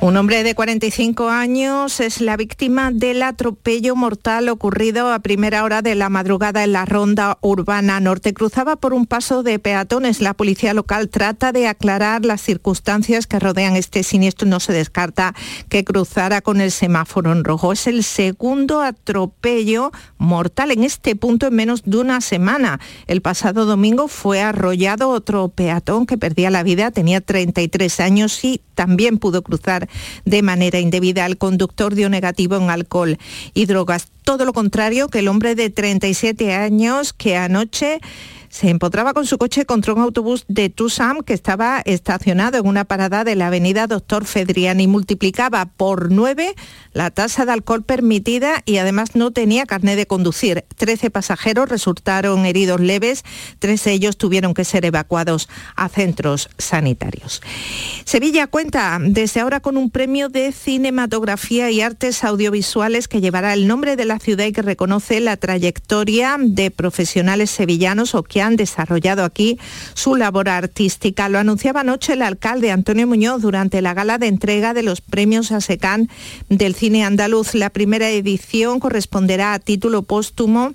Un hombre de 45 años es la víctima del atropello mortal ocurrido a primera hora de la madrugada en la ronda urbana norte. Cruzaba por un paso de peatones. La policía local trata de aclarar las circunstancias que rodean este siniestro. No se descarta que cruzara con el semáforo en rojo. Es el segundo atropello mortal en este punto en menos de una semana. El pasado domingo fue arrollado otro peatón que perdía la vida. Tenía 33 años y también pudo cruzar de manera indebida. El conductor dio negativo en alcohol y drogas. Todo lo contrario que el hombre de 37 años que anoche se empotraba con su coche contra un autobús de Tusam que estaba estacionado en una parada de la avenida Doctor Fedriani. Multiplicaba por nueve la tasa de alcohol permitida y además no tenía carnet de conducir. Trece pasajeros resultaron heridos leves, tres de ellos tuvieron que ser evacuados a centros sanitarios. Sevilla cuenta desde ahora con un premio de cinematografía y artes audiovisuales que llevará el nombre de la ciudad y que reconoce la trayectoria de profesionales sevillanos o que han desarrollado aquí su labor artística. Lo anunciaba anoche el alcalde Antonio Muñoz durante la gala de entrega de los premios ASECAN del cine andaluz. La primera edición corresponderá a título póstumo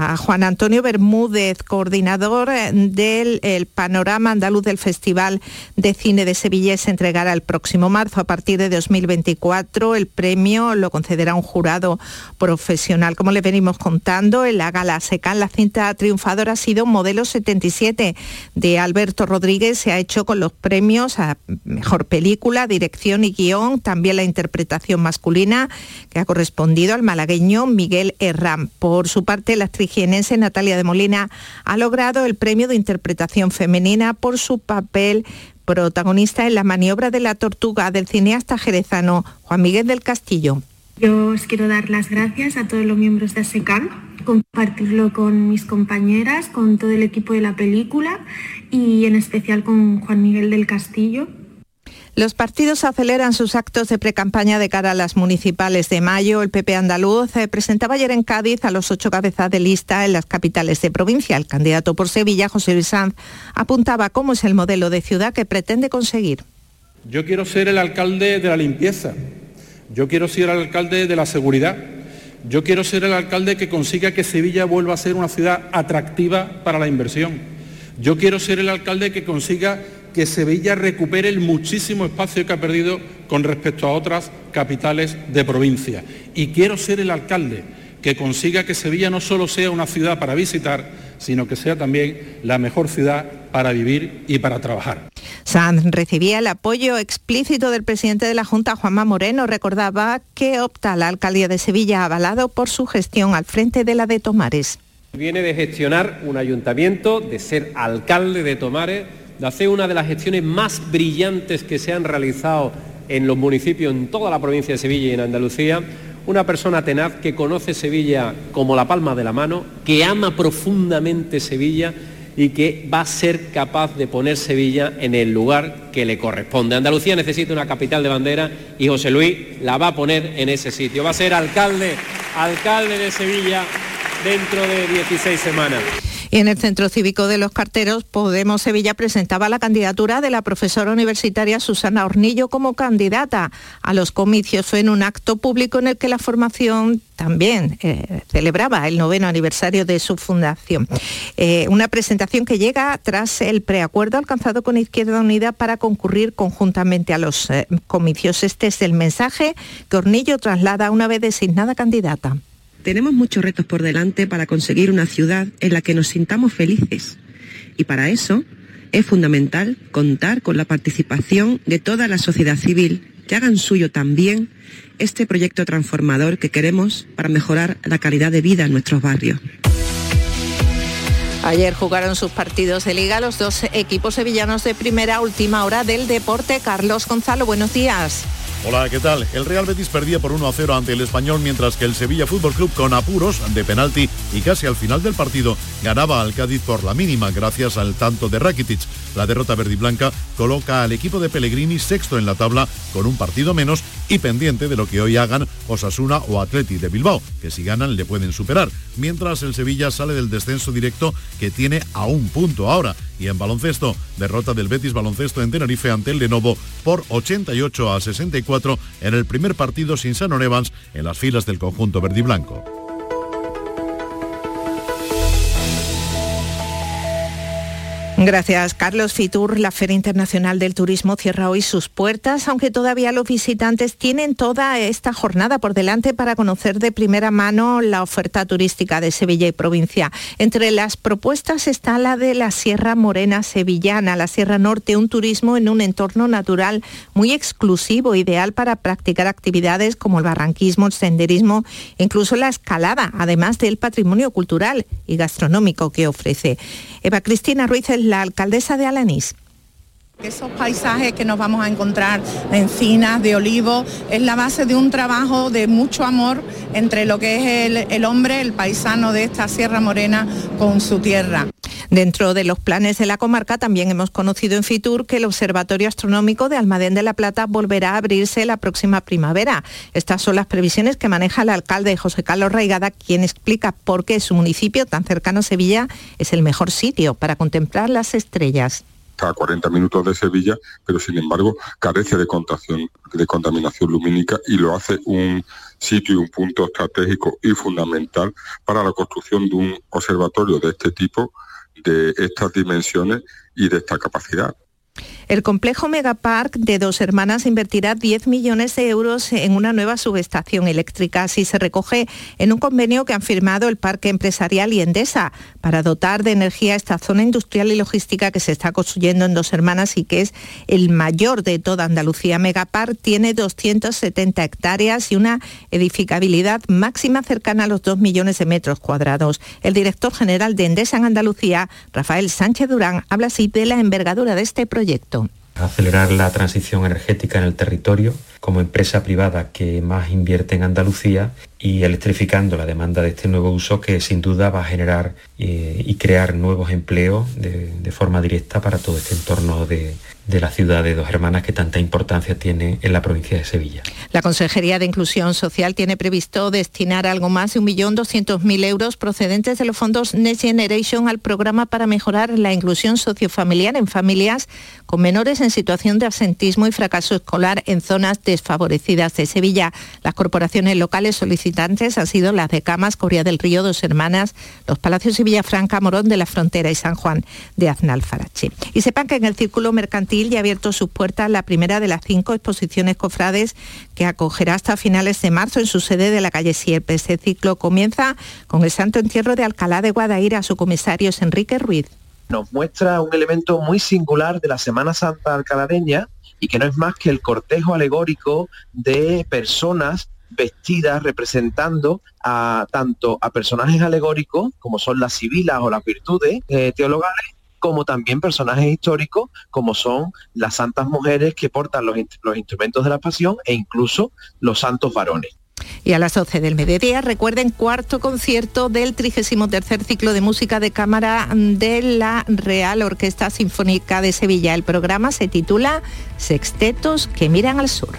a Juan Antonio Bermúdez, coordinador eh, del Panorama Andaluz del Festival de Cine de Sevilla, se entregará el próximo marzo. A partir de 2024 el premio lo concederá un jurado profesional. Como le venimos contando, en la gala SECAN la cinta triunfadora ha sido Modelo 77 de Alberto Rodríguez. Se ha hecho con los premios a Mejor Película, Dirección y Guión, también la interpretación masculina que ha correspondido al malagueño Miguel Herrán. Por su parte, la actriz jienense Natalia de Molina ha logrado el premio de interpretación femenina por su papel protagonista en la maniobra de la tortuga del cineasta jerezano Juan Miguel del Castillo. Yo os quiero dar las gracias a todos los miembros de ASECAN, compartirlo con mis compañeras, con todo el equipo de la película y en especial con Juan Miguel del Castillo, los partidos aceleran sus actos de precampaña de cara a las municipales de mayo. El PP andaluz eh, presentaba ayer en Cádiz a los ocho cabezas de lista en las capitales de provincia. El candidato por Sevilla, José Luis Sanz, apuntaba cómo es el modelo de ciudad que pretende conseguir. Yo quiero ser el alcalde de la limpieza. Yo quiero ser el alcalde de la seguridad. Yo quiero ser el alcalde que consiga que Sevilla vuelva a ser una ciudad atractiva para la inversión. Yo quiero ser el alcalde que consiga que Sevilla recupere el muchísimo espacio que ha perdido con respecto a otras capitales de provincia. Y quiero ser el alcalde que consiga que Sevilla no solo sea una ciudad para visitar, sino que sea también la mejor ciudad para vivir y para trabajar. Sanz recibía el apoyo explícito del presidente de la Junta, Juanma Moreno. Recordaba que opta la alcaldía de Sevilla avalado por su gestión al frente de la de Tomares. Viene de gestionar un ayuntamiento, de ser alcalde de Tomares de hacer una de las gestiones más brillantes que se han realizado en los municipios en toda la provincia de Sevilla y en Andalucía, una persona tenaz que conoce Sevilla como la palma de la mano, que ama profundamente Sevilla y que va a ser capaz de poner Sevilla en el lugar que le corresponde. Andalucía necesita una capital de bandera y José Luis la va a poner en ese sitio. Va a ser alcalde, alcalde de Sevilla dentro de 16 semanas. En el Centro Cívico de los Carteros, Podemos Sevilla presentaba la candidatura de la profesora universitaria Susana Hornillo como candidata a los comicios. En un acto público en el que la formación también eh, celebraba el noveno aniversario de su fundación. Eh, una presentación que llega tras el preacuerdo alcanzado con Izquierda Unida para concurrir conjuntamente a los eh, comicios. Este es el mensaje que Hornillo traslada una vez designada candidata. Tenemos muchos retos por delante para conseguir una ciudad en la que nos sintamos felices. Y para eso es fundamental contar con la participación de toda la sociedad civil que hagan suyo también este proyecto transformador que queremos para mejorar la calidad de vida en nuestros barrios. Ayer jugaron sus partidos de liga los dos equipos sevillanos de primera última hora del deporte. Carlos Gonzalo, buenos días. Hola, ¿qué tal? El Real Betis perdía por 1 a 0 ante el Español, mientras que el Sevilla Fútbol Club con apuros de penalti y casi al final del partido ganaba al Cádiz por la mínima gracias al tanto de Rakitic. La derrota verde y blanca coloca al equipo de Pellegrini sexto en la tabla con un partido menos y pendiente de lo que hoy hagan Osasuna o Atleti de Bilbao, que si ganan le pueden superar, mientras el Sevilla sale del descenso directo que tiene a un punto ahora. Y en baloncesto, derrota del Betis Baloncesto en Tenerife ante el Lenovo por 88 a 64 en el primer partido sin Sanon Evans en las filas del conjunto verde Gracias, Carlos Fitur. La Feria Internacional del Turismo cierra hoy sus puertas, aunque todavía los visitantes tienen toda esta jornada por delante para conocer de primera mano la oferta turística de Sevilla y provincia. Entre las propuestas está la de la Sierra Morena Sevillana, la Sierra Norte, un turismo en un entorno natural muy exclusivo, ideal para practicar actividades como el barranquismo, el senderismo, incluso la escalada, además del patrimonio cultural y gastronómico que ofrece. Eva Cristina Ruiz es la alcaldesa de Alanís. Esos paisajes que nos vamos a encontrar de encinas, de olivos, es la base de un trabajo de mucho amor entre lo que es el, hombre, el paisano de esta Sierra Morena con su tierra. Dentro de los planes de la comarca también hemos conocido en Fitur que el Observatorio Astronómico de Almadén de la Plata volverá a abrirse la próxima primavera. Estas son las previsiones que maneja el alcalde José Carlos Raigada, quien explica por qué su municipio tan cercano a Sevilla es el mejor sitio para contemplar las estrellas está a 40 minutos de Sevilla, pero sin embargo carece de, de contaminación lumínica y lo hace un sitio y un punto estratégico y fundamental para la construcción de un observatorio de este tipo, de estas dimensiones y de esta capacidad. El complejo Megapark de Dos Hermanas invertirá 10 millones de euros en una nueva subestación eléctrica. Así se recoge en un convenio que han firmado el Parque Empresarial y Endesa para dotar de energía esta zona industrial y logística que se está construyendo en Dos Hermanas y que es el mayor de toda Andalucía. Megapark tiene 270 hectáreas y una edificabilidad máxima cercana a los 2 millones de metros cuadrados. El director general de Endesa en Andalucía, Rafael Sánchez Durán, habla así de la envergadura de este proyecto acelerar la transición energética en el territorio. Como empresa privada que más invierte en Andalucía y electrificando la demanda de este nuevo uso que sin duda va a generar eh, y crear nuevos empleos de, forma directa para todo este entorno de, de la ciudad de Dos Hermanas que tanta importancia tiene en la provincia de Sevilla. La Consejería de Inclusión Social tiene previsto destinar algo más de 1.200.000 euros procedentes de los fondos Next Generation al programa para mejorar la inclusión sociofamiliar en familias con menores en situación de absentismo y fracaso escolar en zonas desfavorecidas de Sevilla. Las corporaciones locales han sido las de Camas, Coria del Río, Dos Hermanas, los Palacios de Villafranca, Morón de la Frontera y San Juan de Aznalfarache. Y sepan que en el Círculo Mercantil ya ha abierto sus puertas la primera de las cinco exposiciones cofrades que acogerá hasta finales de marzo en su sede de la calle Sierpe. Este ciclo comienza con el Santo Entierro de Alcalá de Guadaira. Su comisario es Enrique Ruiz. Nos muestra un elemento muy singular de la Semana Santa alcalareña y que no es más que el cortejo alegórico de personas vestidas representando a tanto a personajes alegóricos como son las civilas o las virtudes eh, teologales como también personajes históricos como son las santas mujeres que portan los, los instrumentos de la pasión e incluso los santos varones. Y a las 12 del mediodía, recuerden, cuarto concierto del 33 ciclo de música de cámara de la Real Orquesta Sinfónica de Sevilla. El programa se titula Sextetos que miran al sur.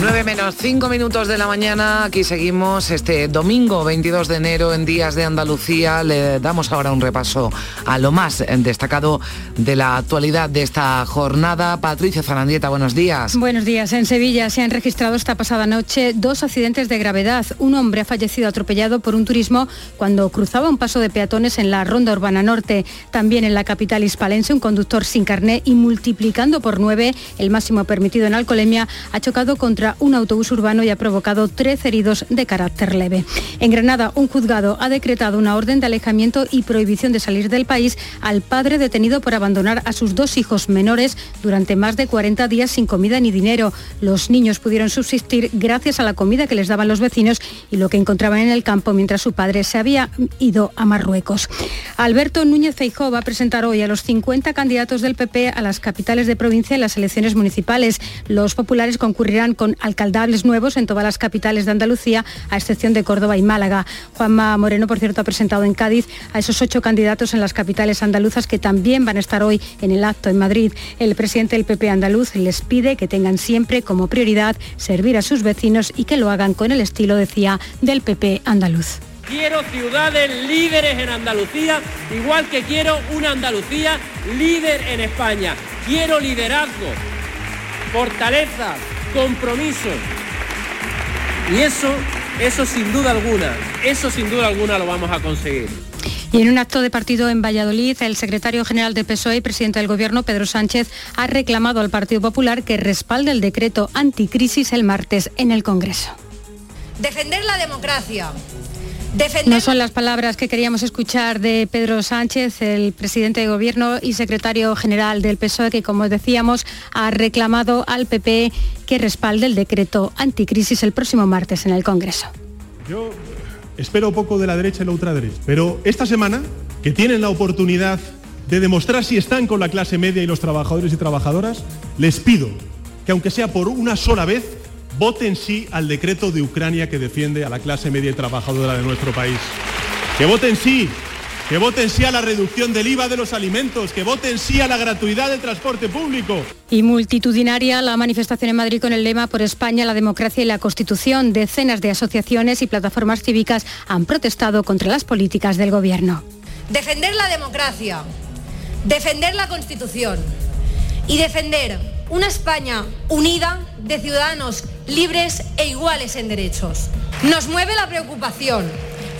9 menos 5 minutos de la mañana, aquí seguimos este domingo 22 de enero en Días de Andalucía. Le damos ahora un repaso a lo más destacado de la actualidad de esta jornada. Patricia Zanandieta, buenos días. Buenos días. En Sevilla se han registrado esta pasada noche dos accidentes de gravedad. Un hombre ha fallecido atropellado por un turismo cuando cruzaba un paso de peatones en la Ronda Urbana Norte. También en la capital hispalense un conductor sin carné y multiplicando por nueve el máximo permitido en alcoholemia ha chocado contra un autobús urbano y ha provocado tres heridos de carácter leve. En Granada, un juzgado ha decretado una orden de alejamiento y prohibición de salir del país al padre detenido por abandonar a sus dos hijos menores durante más de 40 días sin comida ni dinero. Los niños pudieron subsistir gracias a la comida que les daban los vecinos y lo que encontraban en el campo mientras su padre se había ido a Marruecos. Alberto Núñez Feijóo va a presentar hoy a los 50 candidatos del PP a las capitales de provincia en las elecciones municipales. Los populares concurrirán con alcaldables nuevos en todas las capitales de Andalucía, a excepción de Córdoba y Málaga. Juanma Moreno, por cierto, ha presentado en Cádiz a esos ocho candidatos en las capitales andaluzas que también van a estar hoy en el acto en Madrid. El presidente del PP andaluz les pide que tengan siempre como prioridad servir a sus vecinos y que lo hagan con el estilo, decía, del PP andaluz. Quiero ciudades líderes en Andalucía, igual que quiero una Andalucía líder en España. Quiero liderazgo, fortaleza, compromiso. Y eso, eso sin duda alguna, eso sin duda alguna lo vamos a conseguir. Y en un acto de partido en Valladolid, el secretario general de PSOE y presidente del Gobierno, Pedro Sánchez, ha reclamado al Partido Popular que respalde el decreto anticrisis el martes en el Congreso. Defender la democracia, no son las palabras que queríamos escuchar de Pedro Sánchez, el presidente de Gobierno y secretario general del PSOE, que como decíamos ha reclamado al PP que respalde el decreto anticrisis el próximo martes en el Congreso. Yo espero poco de la derecha y la ultraderecha, pero esta semana, que tienen la oportunidad de demostrar si están con la clase media y los trabajadores y trabajadoras, les pido que aunque sea por una sola vez, voten sí al decreto de Ucrania que defiende a la clase media y trabajadora de nuestro país. Que voten sí, que voten sí a la reducción del IVA de los alimentos, que voten sí a la gratuidad del transporte público. Y multitudinaria la manifestación en Madrid con el lema por España, la democracia y la Constitución. Decenas de asociaciones y plataformas cívicas han protestado contra las políticas del Gobierno. Defender la democracia defender la Constitución y defender una España unida de ciudadanos libres e iguales en derechos. Nos mueve la preocupación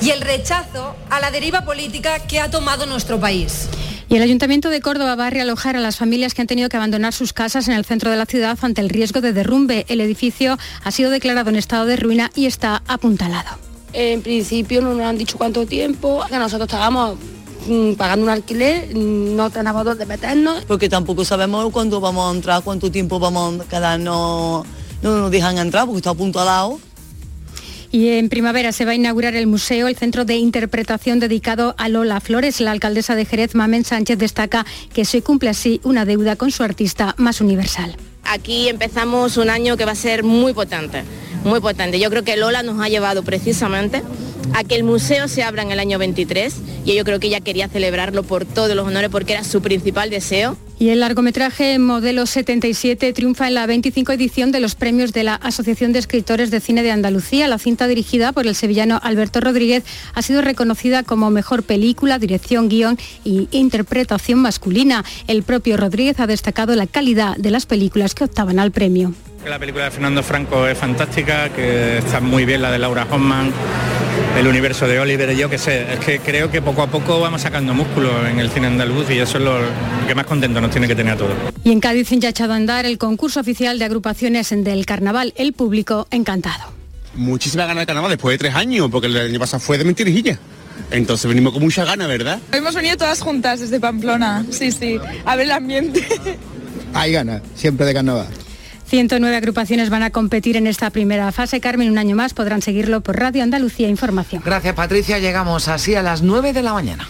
y el rechazo a la deriva política que ha tomado nuestro país. Y el Ayuntamiento de Córdoba va a realojar a las familias que han tenido que abandonar sus casas en el centro de la ciudad ante el riesgo de derrumbe. El edificio ha sido declarado en estado de ruina y está apuntalado. En principio no nos han dicho cuánto tiempo, que nosotros estábamos mm, pagando un alquiler, mm, no tenemos dónde meternos. Porque tampoco sabemos cuándo vamos a entrar, cuánto tiempo vamos a quedarnos, no nos dejan entrar porque está apuntalado. Y en primavera se va a inaugurar el museo, el centro de interpretación dedicado a Lola Flores. La alcaldesa de Jerez, Mamen Sánchez, destaca que se cumple así una deuda con su artista más universal. Aquí empezamos un año que va a ser muy potente, muy potente. Yo creo que Lola nos ha llevado precisamente a que el museo se abra en el año 23 y yo creo que ella quería celebrarlo por todos los honores porque era su principal deseo. Y el largometraje Modelo 77 triunfa en la 25 edición de los premios de la Asociación de Escritores de Cine de Andalucía. La cinta dirigida por el sevillano Alberto Rodríguez ha sido reconocida como mejor película, dirección, guion y interpretación masculina. El propio Rodríguez ha destacado la calidad de las películas que optaban al premio. La película de Fernando Franco es fantástica, que está muy bien la de Laura Hoffman, el universo de Oliver, yo qué sé, es que creo que poco a poco vamos sacando músculo en el cine andaluz y eso es lo que más contento nos tiene que tener a todos. Y en Cádiz ya ha echado a andar el concurso oficial de agrupaciones del carnaval, el público encantado. Muchísima ganas de carnaval después de tres años, porque el año pasado fue de mentirijilla. Entonces venimos con mucha gana, ¿verdad? Hemos venido todas juntas desde Pamplona, sí, sí, a ver el ambiente. Hay ganas, siempre de carnaval. 109 agrupaciones van a competir en esta primera fase. Carmen, un año más podrán seguirlo por Radio Andalucía Información. Gracias, Patricia. Llegamos así a las 9 de la mañana.